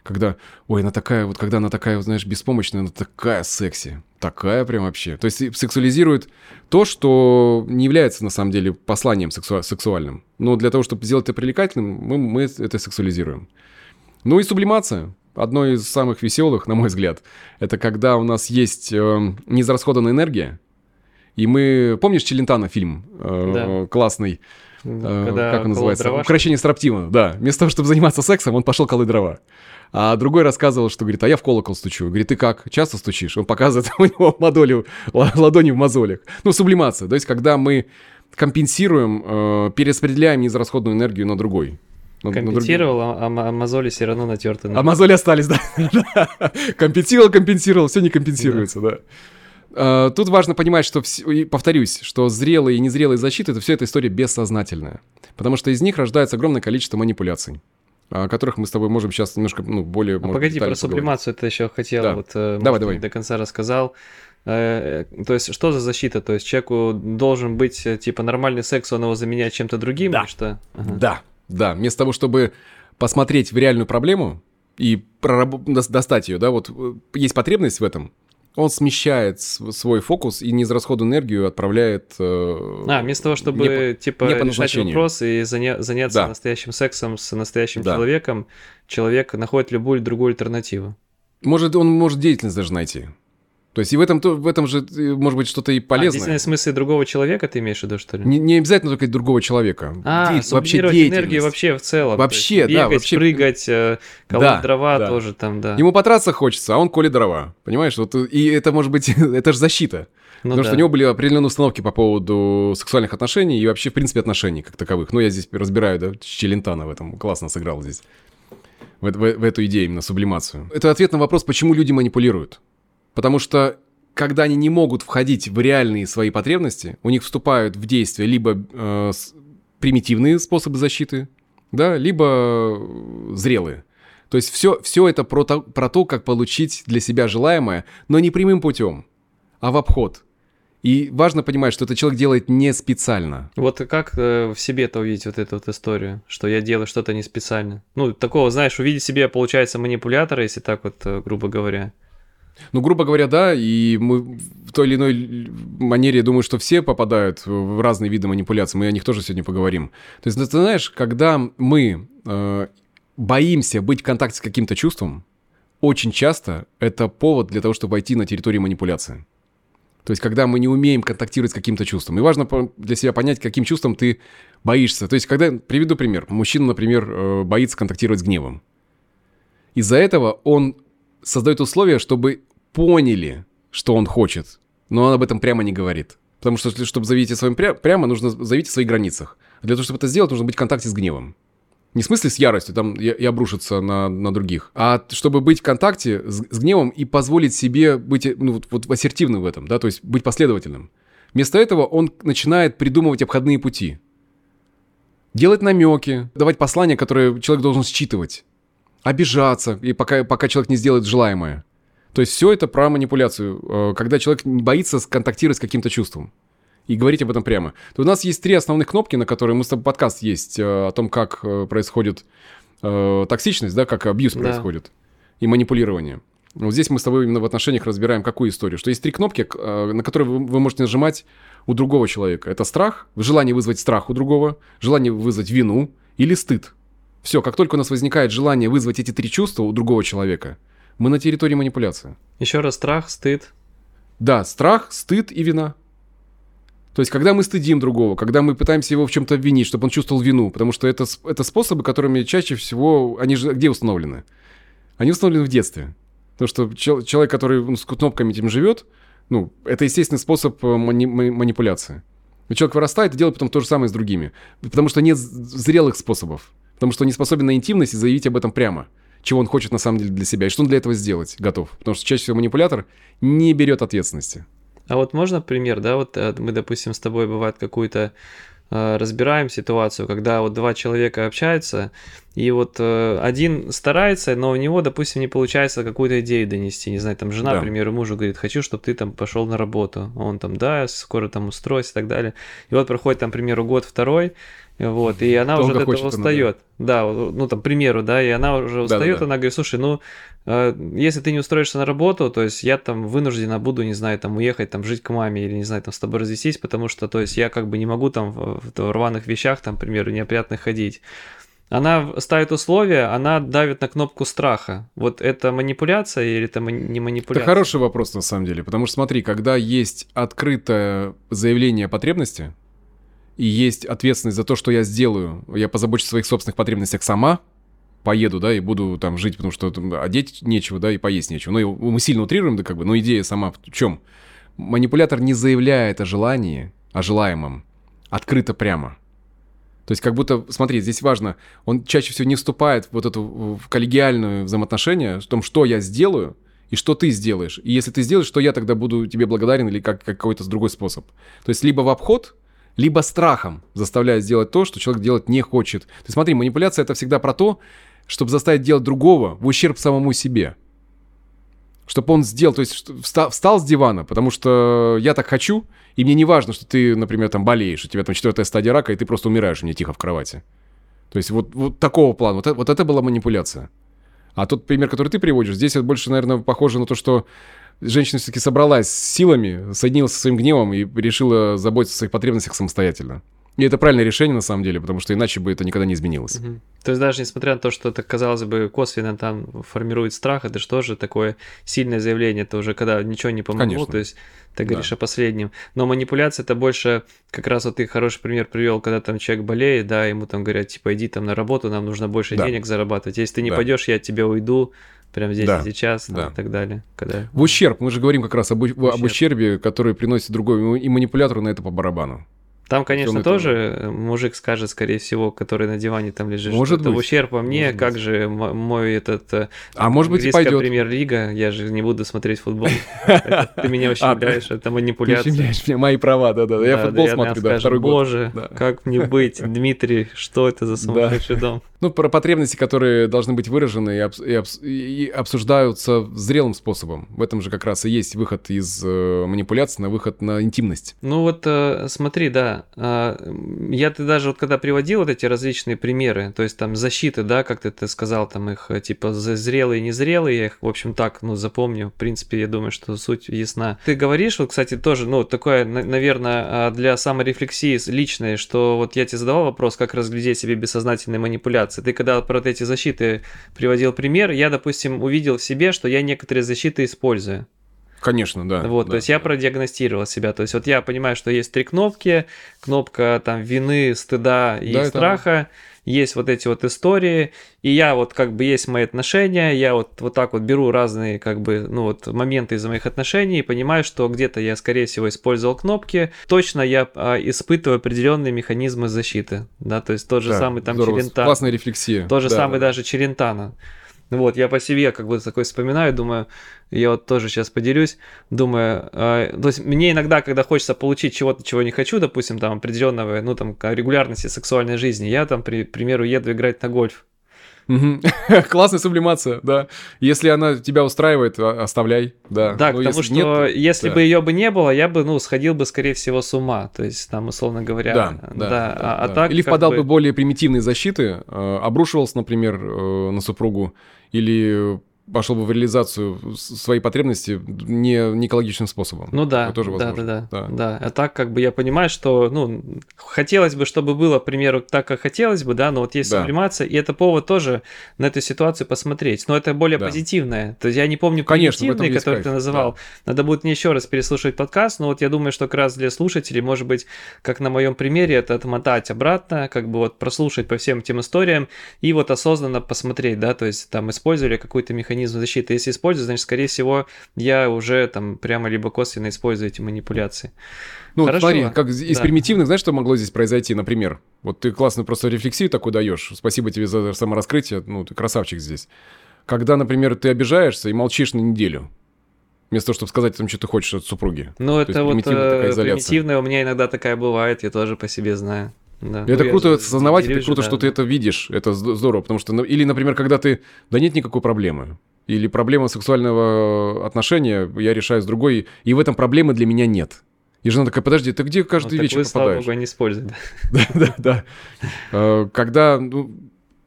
когда, ой, она такая, вот когда она такая, знаешь, беспомощная, она такая секси, такая прям вообще. То есть сексуализирует то, что не является на самом деле посланием сексу... сексуальным. Но для того, чтобы сделать это привлекательным, мы, мы это сексуализируем. Ну и сублимация. Одно из самых веселых, на мой взгляд, это когда у нас есть э, неизрасходованная энергия, и мы... Помнишь Челентано фильм э, да. классный? Э, когда как он называется? Дрова, Укращение строптива, да. Вместо того, чтобы заниматься сексом, он пошел колоть дрова. А другой рассказывал, что, говорит, а я в колокол стучу. Говорит, ты как, часто стучишь? Он показывает у него модоли, ладони в мозолях. Ну, сублимация. То есть, когда мы компенсируем, э, перераспределяем неизрасходную энергию на другой. Компенсировал, а, а мозоли все равно натерты. А мозоли остались, да. Компенсировал, компенсировал, все не компенсируется, да. Uh, тут важно понимать, что, повторюсь, что зрелые и незрелые защиты, это все эта история бессознательная. Потому что из них рождается огромное количество манипуляций о которых мы с тобой можем сейчас немножко ну, более... А может, погоди, про сублимацию ты еще хотел, да. вот, э, давай, давай. до конца рассказал. Э, то есть, что за защита? То есть, человеку должен быть, э, типа, нормальный секс, он его заменяет чем-то другим? Да, что? Ага. да, да. Вместо того, чтобы посмотреть в реальную проблему и прораб... достать ее, да, вот есть потребность в этом, он смещает свой фокус и неизрасходную энергию отправляет... Э, а, вместо того, чтобы, не типа, не решать вопрос и заня- заняться да. настоящим сексом с настоящим да. человеком, человек находит любую другую альтернативу. Может, он может деятельность даже найти. То есть и в этом, в этом же э, может быть что-то и полезное. А, в смысле другого человека ты имеешь в виду, что ли? Не, не обязательно только другого человека. А, Де- вообще энергию вообще в целом. Вообще, бегать, да. Вообще... прыгать, э, колоть да, дрова да. тоже там, да. Ему потраться хочется, а он колет дрова. Понимаешь? Вот, и это может быть, это же защита. Ну, Потому да. что у него были определенные установки по поводу сексуальных отношений и вообще, в принципе, отношений как таковых. Ну, я здесь разбираю, да, Челентана в этом классно сыграл здесь. В, в, в эту идею, именно сублимацию. Это ответ на вопрос, почему люди манипулируют. Потому что когда они не могут входить в реальные свои потребности, у них вступают в действие либо э, примитивные способы защиты, да, либо э, зрелые. То есть все, все это про то, про то, как получить для себя желаемое, но не прямым путем, а в обход. И важно понимать, что этот человек делает не специально. Вот как э, в себе-то увидеть вот эту вот историю, что я делаю что-то не специально? Ну, такого, знаешь, увидеть себе, получается, манипулятора, если так вот, э, грубо говоря. Ну, грубо говоря, да, и мы в той или иной манере, думаю, что все попадают в разные виды манипуляций, мы о них тоже сегодня поговорим. То есть, ты знаешь, когда мы э, боимся быть в контакте с каким-то чувством, очень часто это повод для того, чтобы войти на территорию манипуляции. То есть, когда мы не умеем контактировать с каким-то чувством. И важно для себя понять, каким чувством ты боишься. То есть, когда, приведу пример. Мужчина, например, э, боится контактировать с гневом. Из-за этого он создает условия, чтобы поняли, что он хочет, но он об этом прямо не говорит. Потому что, чтобы заявить о своем пря- прямо, нужно заявить о своих границах. А для того, чтобы это сделать, нужно быть в контакте с гневом. Не в смысле с яростью там, и, и обрушиться на, на других, а чтобы быть в контакте с, с гневом и позволить себе быть ну, вот, вот ассертивным в этом, да, то есть быть последовательным. Вместо этого он начинает придумывать обходные пути. Делать намеки, давать послания, которые человек должен считывать. Обижаться, и пока, пока человек не сделает желаемое. То есть все это про манипуляцию, э, когда человек боится контактировать с каким-то чувством и говорить об этом прямо. То у нас есть три основных кнопки, на которые мы с тобой подкаст есть э, о том, как э, происходит токсичность, да, как абьюз да. происходит и манипулирование. Вот здесь мы с тобой именно в отношениях разбираем какую историю. Что есть три кнопки, на которые вы можете нажимать у другого человека. Это страх, желание вызвать страх у другого, желание вызвать вину или стыд. Все, как только у нас возникает желание вызвать эти три чувства у другого человека, мы на территории манипуляции. Еще раз, страх, стыд. Да, страх, стыд и вина. То есть, когда мы стыдим другого, когда мы пытаемся его в чем-то обвинить, чтобы он чувствовал вину, потому что это, это способы, которыми чаще всего, они же где установлены? Они установлены в детстве. Потому что человек, который ну, с кнопками этим живет, ну, это естественный способ э, мани- манипуляции. Человек вырастает и делает потом то же самое с другими. Потому что нет зрелых способов. Потому что он не способен на интимность и заявить об этом прямо чего он хочет на самом деле для себя, и что он для этого сделать готов. Потому что чаще всего манипулятор не берет ответственности. А вот можно пример, да, вот э, мы, допустим, с тобой бывает какую-то разбираем ситуацию, когда вот два человека общаются, и вот э, один старается, но у него, допустим, не получается какую-то идею донести. Не знаю, там жена, да. к примеру, мужу говорит, хочу, чтобы ты там пошел на работу. Он там, да, скоро там устроится и так далее. И вот проходит там, к примеру, год-второй, вот, и она Долго уже от этого устает. Да, ну там, к примеру, да, и она уже устает, да, да, она говорит, слушай, ну, э, если ты не устроишься на работу, то есть я там вынуждена буду, не знаю, там уехать, там жить к маме или, не знаю, там с тобой развестись, потому что, то есть я как бы не могу там в, в рваных вещах, там, к примеру, неопрятных ходить. Она ставит условия, она давит на кнопку страха. Вот это манипуляция или это не манипуляция? Это хороший вопрос на самом деле, потому что смотри, когда есть открытое заявление потребности, и есть ответственность за то, что я сделаю. Я позабочусь о своих собственных потребностях сама, поеду, да, и буду там жить, потому что там, одеть нечего, да, и поесть нечего. Ну, мы сильно утрируем, да, как бы, но идея сама в чем? Манипулятор не заявляет о желании, о желаемом, открыто прямо. То есть как будто, смотри, здесь важно, он чаще всего не вступает в вот эту в коллегиальную взаимоотношение в том, что я сделаю, и что ты сделаешь. И если ты сделаешь, что я тогда буду тебе благодарен или как, как какой-то другой способ. То есть либо в обход, либо страхом заставляет сделать то, что человек делать не хочет. Ты смотри, манипуляция это всегда про то, чтобы заставить делать другого в ущерб самому себе. Чтобы он сделал, то есть встал, встал с дивана, потому что я так хочу, и мне не важно, что ты, например, там болеешь, у тебя там четвертая стадия рака, и ты просто умираешь у меня тихо в кровати. То есть вот, вот такого плана. Вот, вот это была манипуляция. А тот пример, который ты приводишь, здесь это больше, наверное, похоже на то, что женщина все-таки собралась с силами, соединилась со своим гневом и решила заботиться о своих потребностях самостоятельно. И это правильное решение на самом деле, потому что иначе бы это никогда не изменилось. Угу. То есть даже несмотря на то, что это, казалось бы, косвенно там формирует страх, это же тоже такое сильное заявление, это уже когда ничего не помогло, Конечно. то есть ты говоришь да. о последнем. Но манипуляция это больше, как раз вот ты хороший пример привел, когда там человек болеет, да, ему там говорят, типа, иди там на работу, нам нужно больше да. денег зарабатывать. Если ты не да. пойдешь, я от тебя уйду, прямо здесь да, и сейчас да. и так далее. Когда... В ущерб, мы же говорим как раз об, ущерб. об ущербе, который приносит другой, и манипулятору на это по барабану. Там, конечно, тоже это... мужик скажет, скорее всего, который на диване там лежит, может что быть. ущерб по мне, может как быть. же мой этот... Э, а может быть пойдет. премьер-лига, я же не буду смотреть футбол. Ты меня ущемляешь, это манипуляция. Ты ущемляешь меня, мои права, да-да. Я футбол смотрю, да, второй год. Боже, как мне быть, Дмитрий, что это за сумасшедший дом? Ну, про потребности, которые должны быть выражены и, обс- и, обс- и обсуждаются зрелым способом. В этом же как раз и есть выход из э, манипуляции на выход на интимность. Ну вот э, смотри, да, э, я ты даже вот когда приводил вот эти различные примеры, то есть там защиты, да, как ты, ты сказал, там их э, типа зрелые, незрелые, я их, в общем, так, ну, запомню. В принципе, я думаю, что суть ясна. Ты говоришь, вот, кстати, тоже, ну, такое, наверное, а, для саморефлексии личной, что вот я тебе задавал вопрос, как разглядеть себе бессознательные манипуляции. Ты когда про эти защиты приводил пример, я, допустим, увидел в себе, что я некоторые защиты использую. Конечно, да. Вот, да, то есть да. я продиагностировал себя. То есть вот я понимаю, что есть три кнопки. Кнопка там вины, стыда и да, страха. Это есть вот эти вот истории, и я вот как бы есть мои отношения, я вот, вот так вот беру разные как бы, ну вот моменты из моих отношений и понимаю, что где-то я, скорее всего, использовал кнопки, точно я а, испытываю определенные механизмы защиты, да, то есть тот же да, самый там здорово, Челентано. Классная рефлексия. Тот же да, самый да. даже Челентано. Вот, я по себе как бы такой вспоминаю, думаю, я вот тоже сейчас поделюсь, думаю, э, то есть мне иногда, когда хочется получить чего-то, чего не хочу, допустим, там определенного, ну там регулярности сексуальной жизни, я там, при, к примеру, еду играть на гольф. Классная сублимация, да. Если она тебя устраивает, а, оставляй, да. Да, Но потому если что нет, если да. бы ее бы не было, я бы, ну, сходил бы, скорее всего, с ума. То есть, там, условно говоря. Да, да. да, да, а, а да. так. Или впадал бы... бы более примитивные защиты, э, обрушивался, например, э, на супругу, или пошел бы в реализацию своей потребности не, не экологичным способом. Ну да, тоже да, да, да, да, да. А так как бы я понимаю, что, ну, хотелось бы, чтобы было, к примеру, так, как хотелось бы, да, но вот есть да. сублимация, и это повод тоже на эту ситуацию посмотреть. Но это более да. позитивное. То есть я не помню Конечно, который кайф. ты называл. Да. Надо будет мне еще раз переслушать подкаст, но вот я думаю, что как раз для слушателей, может быть, как на моем примере, это отмотать обратно, как бы вот прослушать по всем тем историям и вот осознанно посмотреть, да, то есть там использовали какой-то механизм механизм защиты. Если использую, значит, скорее всего, я уже там прямо либо косвенно использую эти манипуляции. Ну, Хорошо. смотри, как из да. примитивных, знаешь, что могло здесь произойти, например? Вот ты классную просто рефлексию такую даешь. Спасибо тебе за самораскрытие. Ну, ты красавчик здесь. Когда, например, ты обижаешься и молчишь на неделю. Вместо того, чтобы сказать о том, что ты хочешь от супруги. Ну, это вот примитивная, примитивная у меня иногда такая бывает, я тоже по себе знаю. Да. Это ну, круто осознавать, это круто, да, что ты это видишь, это здорово, потому что, ну, или, например, когда ты, да нет никакой проблемы, или проблема сексуального отношения я решаю с другой, и в этом проблемы для меня нет. И жена такая, подожди, ты где каждый ну, вечер вы, попадаешь? Слава Богу, не используй. Да, да, да. А, когда ну,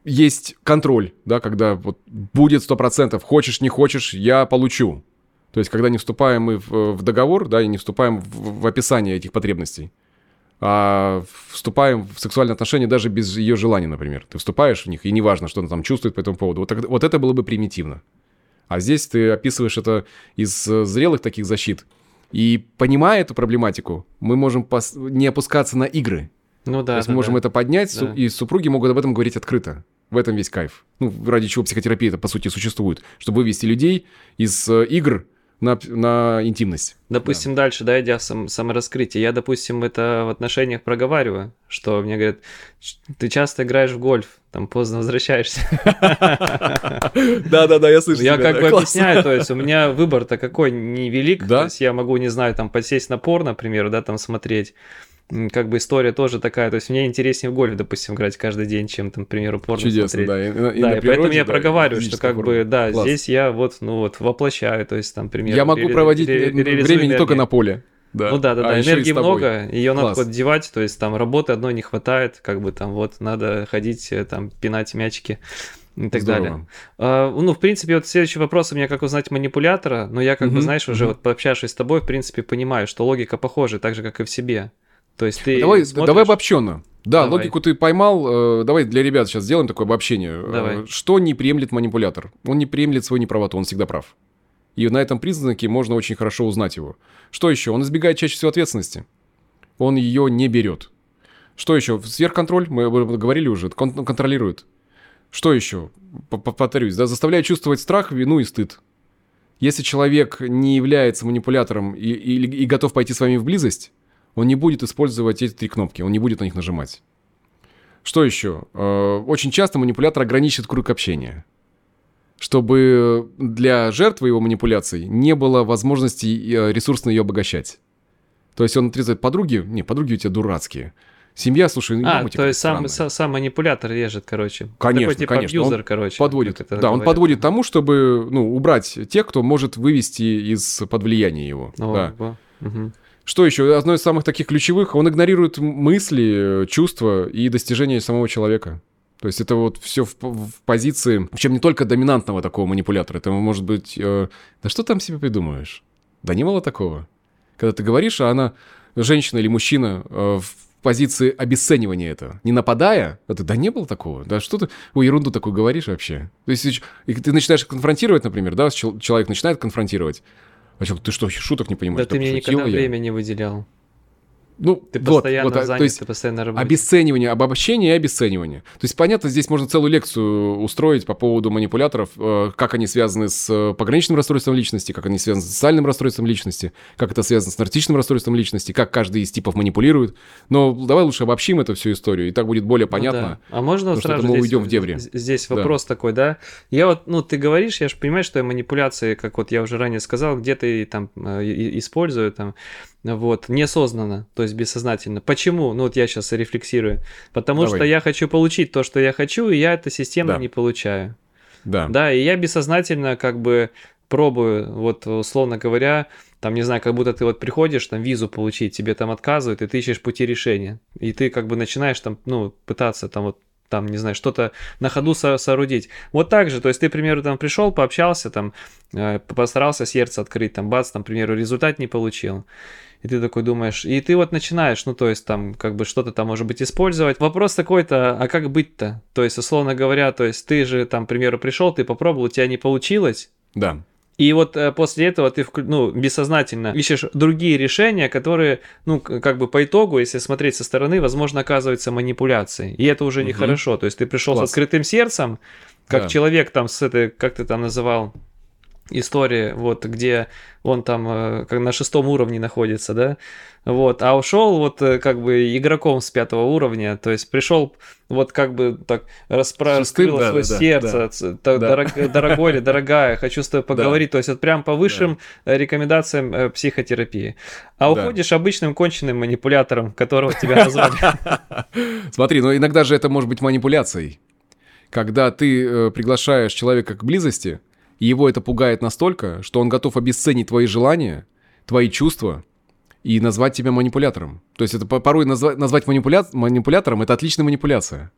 есть контроль, да, когда вот будет сто процентов, хочешь, не хочешь, я получу. То есть, когда не вступаем мы в, договор, да, и не вступаем в описание этих потребностей а вступаем в сексуальные отношения даже без ее желания, например. Ты вступаешь в них, и неважно, что она там чувствует по этому поводу. Вот, вот это было бы примитивно. А здесь ты описываешь это из э, зрелых таких защит. И понимая эту проблематику, мы можем пос- не опускаться на игры. Ну да. То есть да, мы можем да. это поднять, да. и супруги могут об этом говорить открыто. В этом весь кайф. Ну, ради чего психотерапия это по сути существует. Чтобы вывести людей из э, игр на, на интимность. Допустим, да. дальше, да, идя в сам, самораскрытие. Я, допустим, это в отношениях проговариваю, что мне говорят, ты часто играешь в гольф, там поздно возвращаешься. Да-да-да, я слышу. Я как бы объясняю, то есть у меня выбор-то какой невелик, то есть я могу, не знаю, там подсесть на пор, например, да, там смотреть, как бы история тоже такая. То есть мне интереснее в гольф, допустим, играть каждый день, чем, там, к примеру, порно Чудесно, смотреть. да. И, и да, и природе, поэтому я да, проговариваю, что как форма. бы, да, Класс. здесь я вот, ну вот, воплощаю, то есть там, пример. Я могу ре- проводить ре- ре- время не только на поле. Да. Ну да, да, а да, энергии много, ее надо куда девать, то есть там работы одной не хватает, как бы там вот надо ходить, э, там, пинать мячики и так Здорово. далее. А, ну, в принципе, вот следующий вопрос у меня, как узнать манипулятора, но я, как угу, бы, знаешь, уже угу. вот пообщавшись с тобой, в принципе, понимаю, что логика похожа, так же, как и в себе. То есть ты давай, смотришь... давай обобщенно. Да, давай. логику ты поймал. Э, давай для ребят сейчас сделаем такое обобщение. Э, давай. Что не приемлет манипулятор? Он не приемлет свою неправоту, он всегда прав. И на этом признаке можно очень хорошо узнать его. Что еще? Он избегает чаще всего ответственности. Он ее не берет. Что еще? Сверхконтроль, мы говорили уже, кон- контролирует. Что еще? Повторюсь, да, заставляет чувствовать страх, вину и стыд. Если человек не является манипулятором и, и, и готов пойти с вами в близость, он не будет использовать эти три кнопки, он не будет на них нажимать. Что еще? Э, очень часто манипулятор ограничит круг общения. Чтобы для жертвы его манипуляций не было возможности э, ресурсно ее обогащать. То есть он отрезает подруги, не, подруги у тебя дурацкие. Семья, слушай, ну, а, то есть сам, сам, сам манипулятор режет, короче. Конечно, Такой, типа, конечно. Абьюзер, короче. Подводит. Да, говорят. он подводит тому, чтобы ну, убрать тех, кто может вывести из-под влияния его. О, да. Угу. Что еще? Одно из самых таких ключевых, он игнорирует мысли, чувства и достижения самого человека. То есть это вот все в, в позиции, причем не только доминантного такого манипулятора, это может быть, э, да что там себе придумаешь? Да не было такого. Когда ты говоришь, а она, женщина или мужчина, э, в позиции обесценивания этого, не нападая, это да не было такого, да что ты, ой, ерунду такую говоришь вообще. То есть ты начинаешь конфронтировать, например, да, человек начинает конфронтировать, а что, ты что, шуток не понимаешь? Да ты мне никогда я? время не выделял. Ну, ты вот, постоянно вот, занят, то есть ты постоянно работаешь. Обесценивание, обобщение и обесценивание. То есть, понятно, здесь можно целую лекцию устроить по поводу манипуляторов, э, как они связаны с э, пограничным расстройством личности, как они связаны с социальным расстройством личности, как это связано с нарцистичным расстройством личности, как каждый из типов манипулирует. Но давай лучше обобщим эту всю историю, и так будет более понятно. Ну, да. А можно сразу мы здесь, уйдем в дебри. Здесь вопрос да. такой, да? Я вот, ну, ты говоришь, я же понимаю, что я манипуляции, как вот я уже ранее сказал, где-то там э, использую там вот, неосознанно. То есть бессознательно. Почему? Ну вот я сейчас рефлексирую. Потому Давай. что я хочу получить то, что я хочу, и я это системно Да. не получаю. Да. Да, и я бессознательно как бы пробую, вот условно говоря, там, не знаю, как будто ты вот приходишь, там, визу получить, тебе там отказывают, и ты ищешь пути решения. И ты как бы начинаешь там, ну, пытаться там вот там, не знаю, что-то на ходу со- соорудить. Вот так же, то есть ты, к примеру, там пришел, пообщался, там, э, постарался сердце открыть, там, бац, там, к примеру, результат не получил. И ты такой думаешь, и ты вот начинаешь, ну, то есть там, как бы что-то там, может быть, использовать. Вопрос такой-то, а как быть-то? То есть, условно говоря, то есть ты же там, к примеру, пришел, ты попробовал, у тебя не получилось, Да. и вот э, после этого ты, ну, бессознательно ищешь другие решения, которые, ну, как бы по итогу, если смотреть со стороны, возможно, оказываются манипуляцией. И это уже Мгм. нехорошо. То есть ты пришел Класс. с открытым сердцем, как Да. человек там с этой, как ты там называл, истории, вот, где он там э, как на шестом уровне находится, да, вот, а ушел вот э, как бы игроком с пятого уровня, то есть пришел вот как бы так распра... Шестым, да, свое да, да, сердце, да. ц- та- Да. дорог- дорогой или дорогая, хочу с тобой Да. поговорить, то есть вот прям по высшим э, рекомендациям психотерапии. А Да. уходишь обычным конченным манипулятором, которого тебя назвали. Смотри, но иногда же это может быть манипуляцией. Когда ты приглашаешь человека к близости, и его это пугает настолько, что он готов обесценить твои желания, твои чувства и назвать тебя манипулятором. То есть это по- порой назва- назвать манипуля- манипулятором – это отличная манипуляция.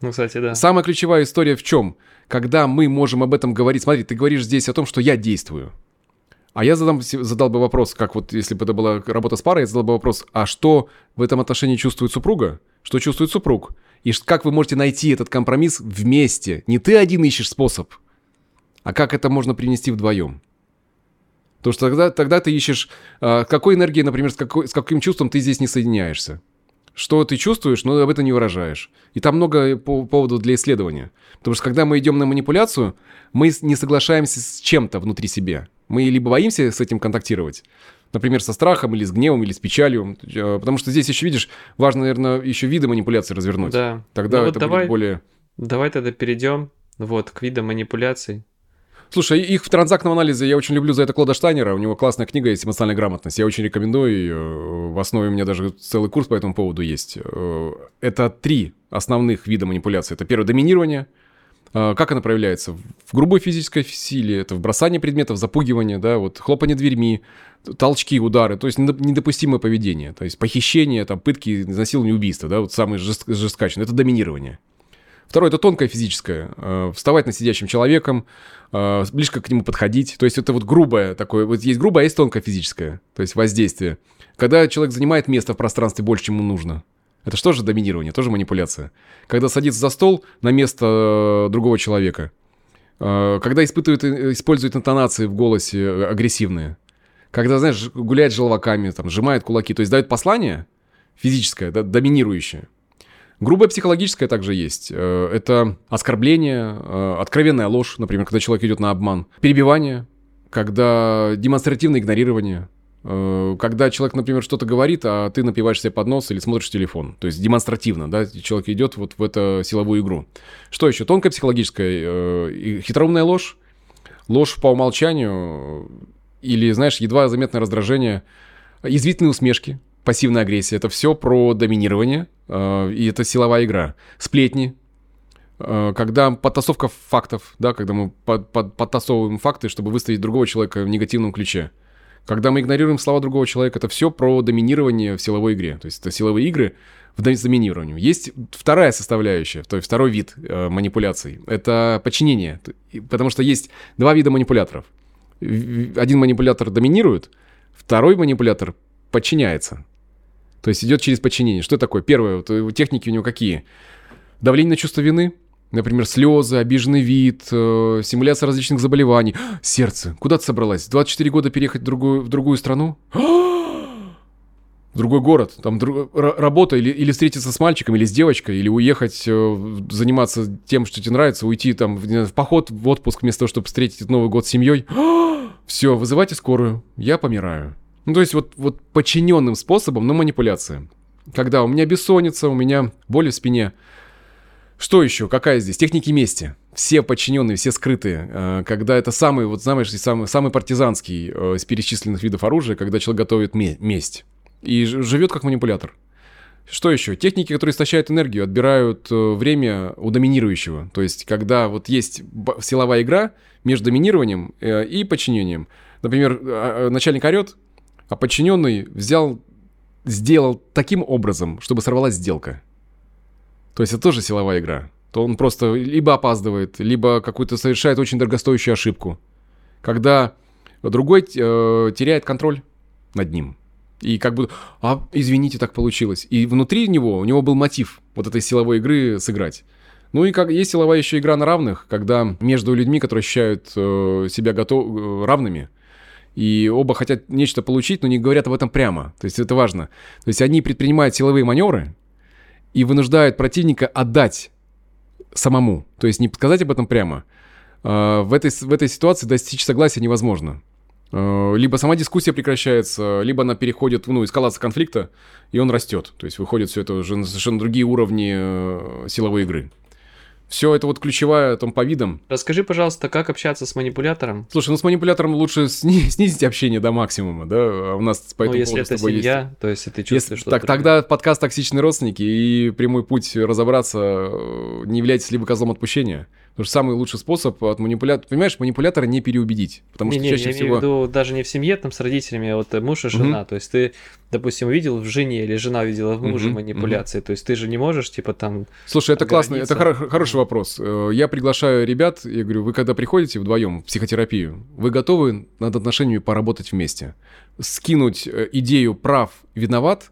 Ну, кстати, да. Самая ключевая история в чем? Когда мы можем об этом говорить. Смотри, ты говоришь здесь о том, что я действую. А я задам, задал бы вопрос, как вот если бы это была работа с парой, я задал бы вопрос, а что в этом отношении чувствует супруга? Что чувствует супруг? И как вы можете найти этот компромисс вместе? Не ты один ищешь способ, а как это можно принести вдвоем? Потому что тогда, тогда ты ищешь, а, какой энергией, например, с, какой, с каким чувством ты здесь не соединяешься. Что ты чувствуешь, но об этом не выражаешь. И там много по- поводов для исследования. Потому что когда мы идем на манипуляцию, мы не соглашаемся с чем-то внутри себя. Мы либо боимся с этим контактировать, например, со страхом или с гневом или с печалью. Э, Потому что здесь еще, видишь, важно, наверное, еще виды манипуляции развернуть. Да. Тогда Ну вот это давай, будет более... давай тогда перейдем вот к видам манипуляций. Слушай, их в транзактном анализе я очень люблю за это Клода Штайнера. У него классная книга есть «Эмоциональная грамотность». Я очень рекомендую ее. В основе у меня даже целый курс по этому поводу есть. Э, Это три основных вида манипуляции. Это первое – доминирование. Э, Как оно проявляется? В грубой физической силе, это в бросании предметов, запугивание, да, вот хлопание дверьми, толчки, удары, то есть недоп- недопустимое поведение, то есть похищение, там, пытки, изнасилование, убийство, да, вот самый жест- жесткачный, это доминирование. Второе – это тонкое физическое. Э, Вставать над сидящим человеком, э, близко к нему подходить. То есть это вот грубое такое. Вот есть грубое, а есть тонкое физическое. То есть воздействие. Когда человек занимает место в пространстве больше, чем ему нужно. Это же доминирование, тоже манипуляция. Когда садится за стол на место э, другого человека. Когда испытывает, использует интонации в голосе агрессивные. Когда, знаешь, гуляет с там, сжимает кулаки. То есть дает послание физическое, доминирующее. Грубое психологическое также есть. Э, Это оскорбление, э, откровенная ложь, например, когда человек идет на обман. Перебивание, когда демонстративное игнорирование. Э, Когда человек, например, что-то говорит, а ты напиваешь себе под нос или смотришь телефон. То есть демонстративно, да, человек идет вот в эту силовую игру. Что еще? Тонкая психологическая, хитроумная ложь. Ложь по умолчанию или, знаешь, едва заметное раздражение, язвительные усмешки, пассивная агрессия. Это все про доминирование, э, и это силовая игра. Сплетни, э, когда подтасовка фактов, да, когда мы под- под- подтасовываем факты, чтобы выставить другого человека в негативном ключе. Когда мы игнорируем слова другого человека, это все про доминирование в силовой игре. То есть это силовые игры в доми- с доминированием. Есть вторая составляющая, то есть второй вид э, манипуляций. Это подчинение. Потому что есть два вида манипуляторов. Один манипулятор доминирует, второй манипулятор подчиняется. То есть идет через подчинение. Что такое? Первое, вот, э, техники у него какие? Давление на чувство вины, например, слезы, обиженный вид, э, симуляция различных заболеваний. Сердце. Куда ты собралась? 24 года переехать в другую, в другую страну? В другой город, там дру- ра- работа или, или встретиться с мальчиком или с девочкой, или уехать э, заниматься тем, что тебе нравится, уйти там в, в поход, в отпуск вместо того, чтобы встретить Новый год с семьей. Все, вызывайте скорую, я помираю. Ну, то есть вот, вот подчиненным способом, но манипуляция. Когда у меня бессонница, у меня боль в спине. Что еще? Какая здесь? Техники мести. Все подчиненные, все скрытые. Э, Когда это самый, вот знаешь, самый, самый партизанский э, из перечисленных видов оружия, когда человек готовит ме- месть. и живет как манипулятор. Что еще? Техники, которые истощают энергию, отбирают э, время у доминирующего. То есть, когда вот есть силовая игра между доминированием и подчинением. Например, начальник орет, а подчиненный взял, сделал таким образом, чтобы сорвалась сделка. То есть это тоже силовая игра. То он просто либо опаздывает, либо какую-то совершает очень дорогостоящую ошибку. Когда другой э, теряет контроль над ним. И как бы, а, извините, так получилось. И внутри него, у него был мотив вот этой силовой игры сыграть. Ну и как есть силовая еще игра на равных, когда между людьми, которые ощущают э, себя готов, э, равными, и оба хотят нечто получить, но не говорят об этом прямо. То есть это важно. То есть они предпринимают силовые маневры и вынуждают противника отдать самому. То есть не сказать об этом прямо. Э, в, этой, в этой ситуации достичь согласия невозможно. Э, либо сама дискуссия прекращается, либо она переходит, ну, эскалация конфликта, и он растет. То есть выходит все это уже на совершенно другие уровни э, силовой игры. Все это вот ключевая там по видам. Расскажи, пожалуйста, как общаться с манипулятором? Слушай, ну с манипулятором лучше сни- снизить общение до максимума, да? А у нас по ну, этому если это семья, есть... то есть ты чувствуешь, если, что... Так, тогда подкаст «Токсичные родственники» и прямой путь разобраться, э, не являетесь ли вы козлом отпущения. Потому что самый лучший способ от манипулятора... Понимаешь, манипулятора не переубедить. Потому не, что не, чаще я всего... имею в виду даже не в семье, там, с родителями, а вот муж и жена. Угу. То есть ты, допустим, увидел в жене или жена видела в муже угу, манипуляции. Угу. То есть ты же не можешь, типа, там... Слушай, это классно, это хор- хороший вопрос. Э, я приглашаю ребят, я говорю, вы когда приходите вдвоем в психотерапию, вы готовы над отношениями поработать вместе? Скинуть э, идею прав, виноват,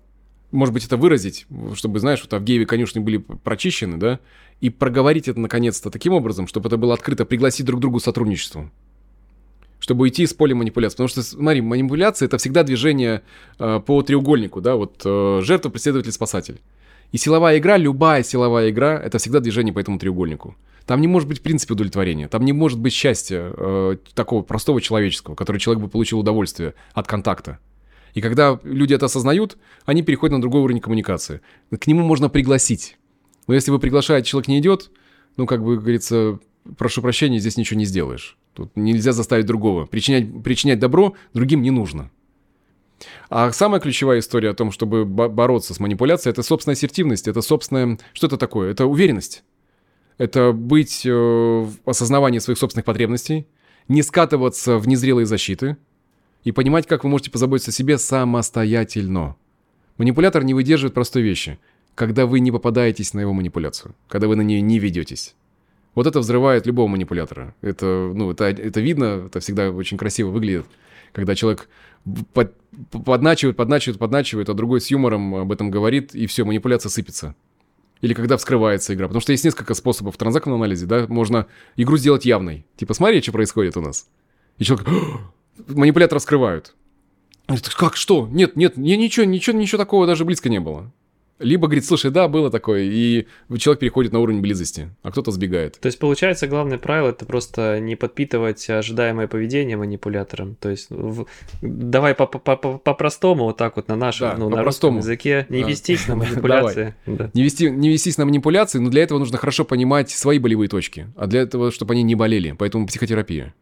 может быть, это выразить, чтобы, знаешь, вот Авгеевы конюшни были прочищены, да, и проговорить это наконец-то таким образом, чтобы это было открыто, пригласить друг другу сотрудничеству. Чтобы уйти из поля манипуляции. Потому что, смотри, манипуляция это всегда движение э, по треугольнику, да, вот э, жертва, преследователь, спасатель. И силовая игра, любая силовая игра, это всегда движение по этому треугольнику. Там не может быть в принципе удовлетворения, там не может быть счастья э, такого простого человеческого, который человек бы получил удовольствие от контакта. И когда люди это осознают, они переходят на другой уровень коммуникации. К нему можно пригласить. Но если вы приглашаете, человек не идет, ну, как бы говорится, прошу прощения, здесь ничего не сделаешь. Тут нельзя заставить другого. Причинять, причинять добро другим не нужно. А самая ключевая история о том, чтобы бороться с манипуляцией, это собственная ассертивность, это собственная... Что это такое? Это уверенность. Это быть э, в осознавании своих собственных потребностей, не скатываться в незрелые защиты и понимать, как вы можете позаботиться о себе самостоятельно. Манипулятор не выдерживает простой вещи когда вы не попадаетесь на его манипуляцию, когда вы на нее не ведетесь. Вот это взрывает любого манипулятора. Это, ну, это, это видно, это всегда очень красиво выглядит, когда человек под, подначивает, подначивает, подначивает, а другой с юмором об этом говорит, и все, манипуляция сыпется. Или когда вскрывается игра. Потому что есть несколько способов в транзактном анализе, да, можно игру сделать явной. Типа, смотри, что происходит у нас. И человек, манипулятор вскрывают. Как, что? Нет, нет, ничего, ничего, ничего такого даже близко не было. Либо говорит, слушай, да, было такое, и человек переходит на уровень близости, а кто-то сбегает. То есть, получается, главное правило это просто не подпитывать ожидаемое поведение манипулятором. То есть, в... давай по-простому, вот так вот на нашем, да, ну, на русском языке, не да. вестись на манипуляции. Да. Не, вести, не вестись на манипуляции, но для этого нужно хорошо понимать свои болевые точки, а для этого, чтобы они не болели, поэтому психотерапия.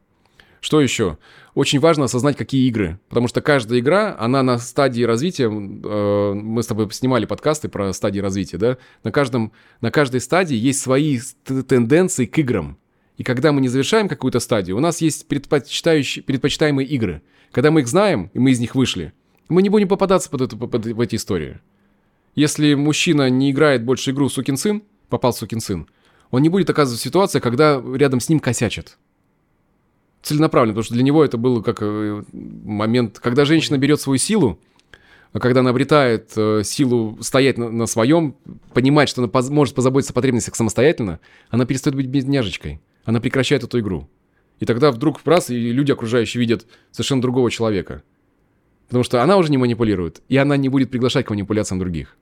Что еще? Очень важно осознать, какие игры. Потому что каждая игра, она на стадии развития, э, мы с тобой снимали подкасты про стадии развития, да? На, каждом, на каждой стадии есть свои тенденции к играм. И когда мы не завершаем какую-то стадию, у нас есть предпочитаемые игры. Когда мы их знаем, и мы из них вышли, мы не будем попадаться под эту, под, в эти истории. Если мужчина не играет больше игру «Сукин сын», попал «Сукин сын», он не будет оказываться в ситуации, когда рядом с ним косячат целенаправленно, потому что для него это было как э, момент, когда женщина берет свою силу, а когда она обретает э, силу стоять на, на своем, понимать, что она поз- может позаботиться о потребностях самостоятельно, она перестает быть бедняжечкой. Она прекращает эту игру. И тогда вдруг раз, и люди окружающие видят совершенно другого человека. Потому что она уже не манипулирует, и она не будет приглашать к манипуляциям других.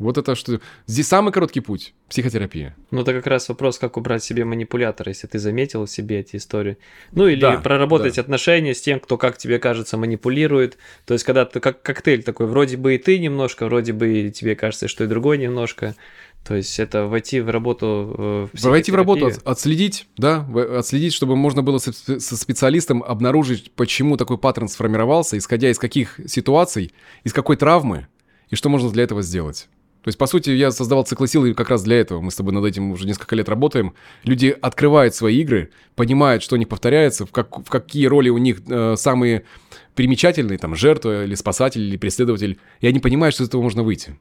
Вот это что... Здесь самый короткий путь – психотерапия. Ну, это как раз вопрос, как убрать себе манипулятора, если ты заметил себе эти истории. Ну, или да, проработать да. отношения с тем, кто, как тебе кажется, манипулирует. То есть, когда ты как коктейль такой, вроде бы и ты немножко, вроде бы и тебе кажется, что и другой немножко. То есть это войти в работу в Войти в работу, отследить, да, отследить, чтобы можно было со специалистом обнаружить, почему такой паттерн сформировался, исходя из каких ситуаций, из какой травмы, и что можно для этого сделать. То есть, по сути, я создавал циклы силы как раз для этого. Мы с тобой над этим уже несколько лет работаем. Люди открывают свои игры, понимают, что у них повторяется, в, как, в какие роли у них э, самые примечательные, там, жертва или спасатель или преследователь, и они понимают, что из этого можно выйти.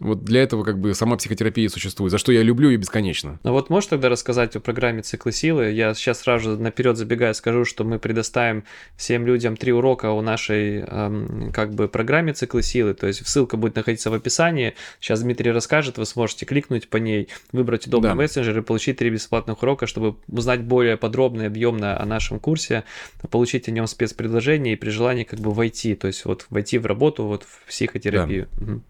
Вот для этого как бы сама психотерапия существует, за что я люблю ее бесконечно. Ну вот можешь тогда рассказать о программе «Циклы силы»? Я сейчас сразу же наперед забегая скажу, что мы предоставим всем людям три урока о нашей эм, как бы программе «Циклы силы», то есть ссылка будет находиться в описании. Сейчас Дмитрий расскажет, вы сможете кликнуть по ней, выбрать удобный да. мессенджер и получить три бесплатных урока, чтобы узнать более подробно и объемно о нашем курсе, получить о нем спецпредложение и при желании как бы войти, то есть вот войти в работу, вот в психотерапию. Да. Угу.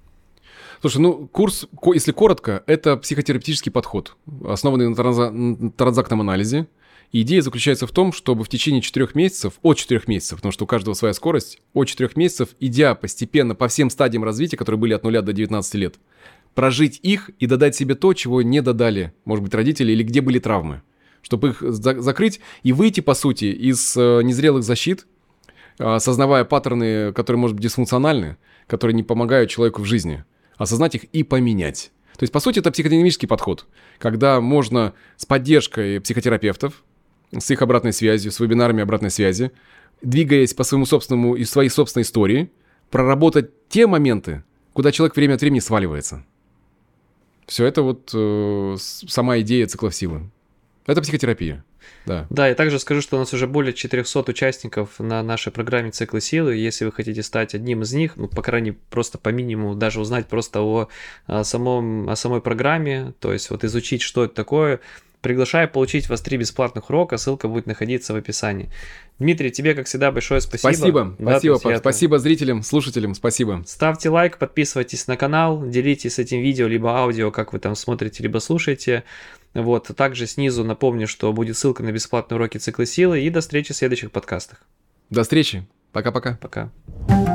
Слушай, ну, курс, если коротко, это психотерапевтический подход, основанный на, транза- на транзактном анализе. И идея заключается в том, чтобы в течение 4 месяцев, от 4 месяцев, потому что у каждого своя скорость, от 4 месяцев, идя постепенно по всем стадиям развития, которые были от 0 до 19 лет, прожить их и додать себе то, чего не додали, может быть, родители или где были травмы. Чтобы их за- закрыть и выйти, по сути, из э, незрелых защит, э, осознавая паттерны, которые, может быть, дисфункциональны, которые не помогают человеку в жизни – осознать их и поменять. То есть, по сути, это психодинамический подход, когда можно с поддержкой психотерапевтов, с их обратной связью, с вебинарами обратной связи, двигаясь по своему собственному и своей собственной истории, проработать те моменты, куда человек время от времени сваливается. Все это вот э, сама идея циклов силы. Это психотерапия. Да. Да, я также скажу, что у нас уже более 400 участников на нашей программе «Циклы силы». Если вы хотите стать одним из них, ну, по крайней мере, просто по минимуму, даже узнать просто о, о, самом, о самой программе, то есть вот изучить, что это такое, Приглашаю получить вас три бесплатных урока, ссылка будет находиться в описании. Дмитрий, тебе, как всегда, большое спасибо. Спасибо, да, спасибо, Паш, спасибо зрителям, слушателям, спасибо. Ставьте лайк, подписывайтесь на канал, делитесь этим видео, либо аудио, как вы там смотрите, либо слушаете. Вот, также снизу напомню, что будет ссылка на бесплатные уроки циклы силы, и до встречи в следующих подкастах. До встречи, пока-пока. Пока. -пока. Пока.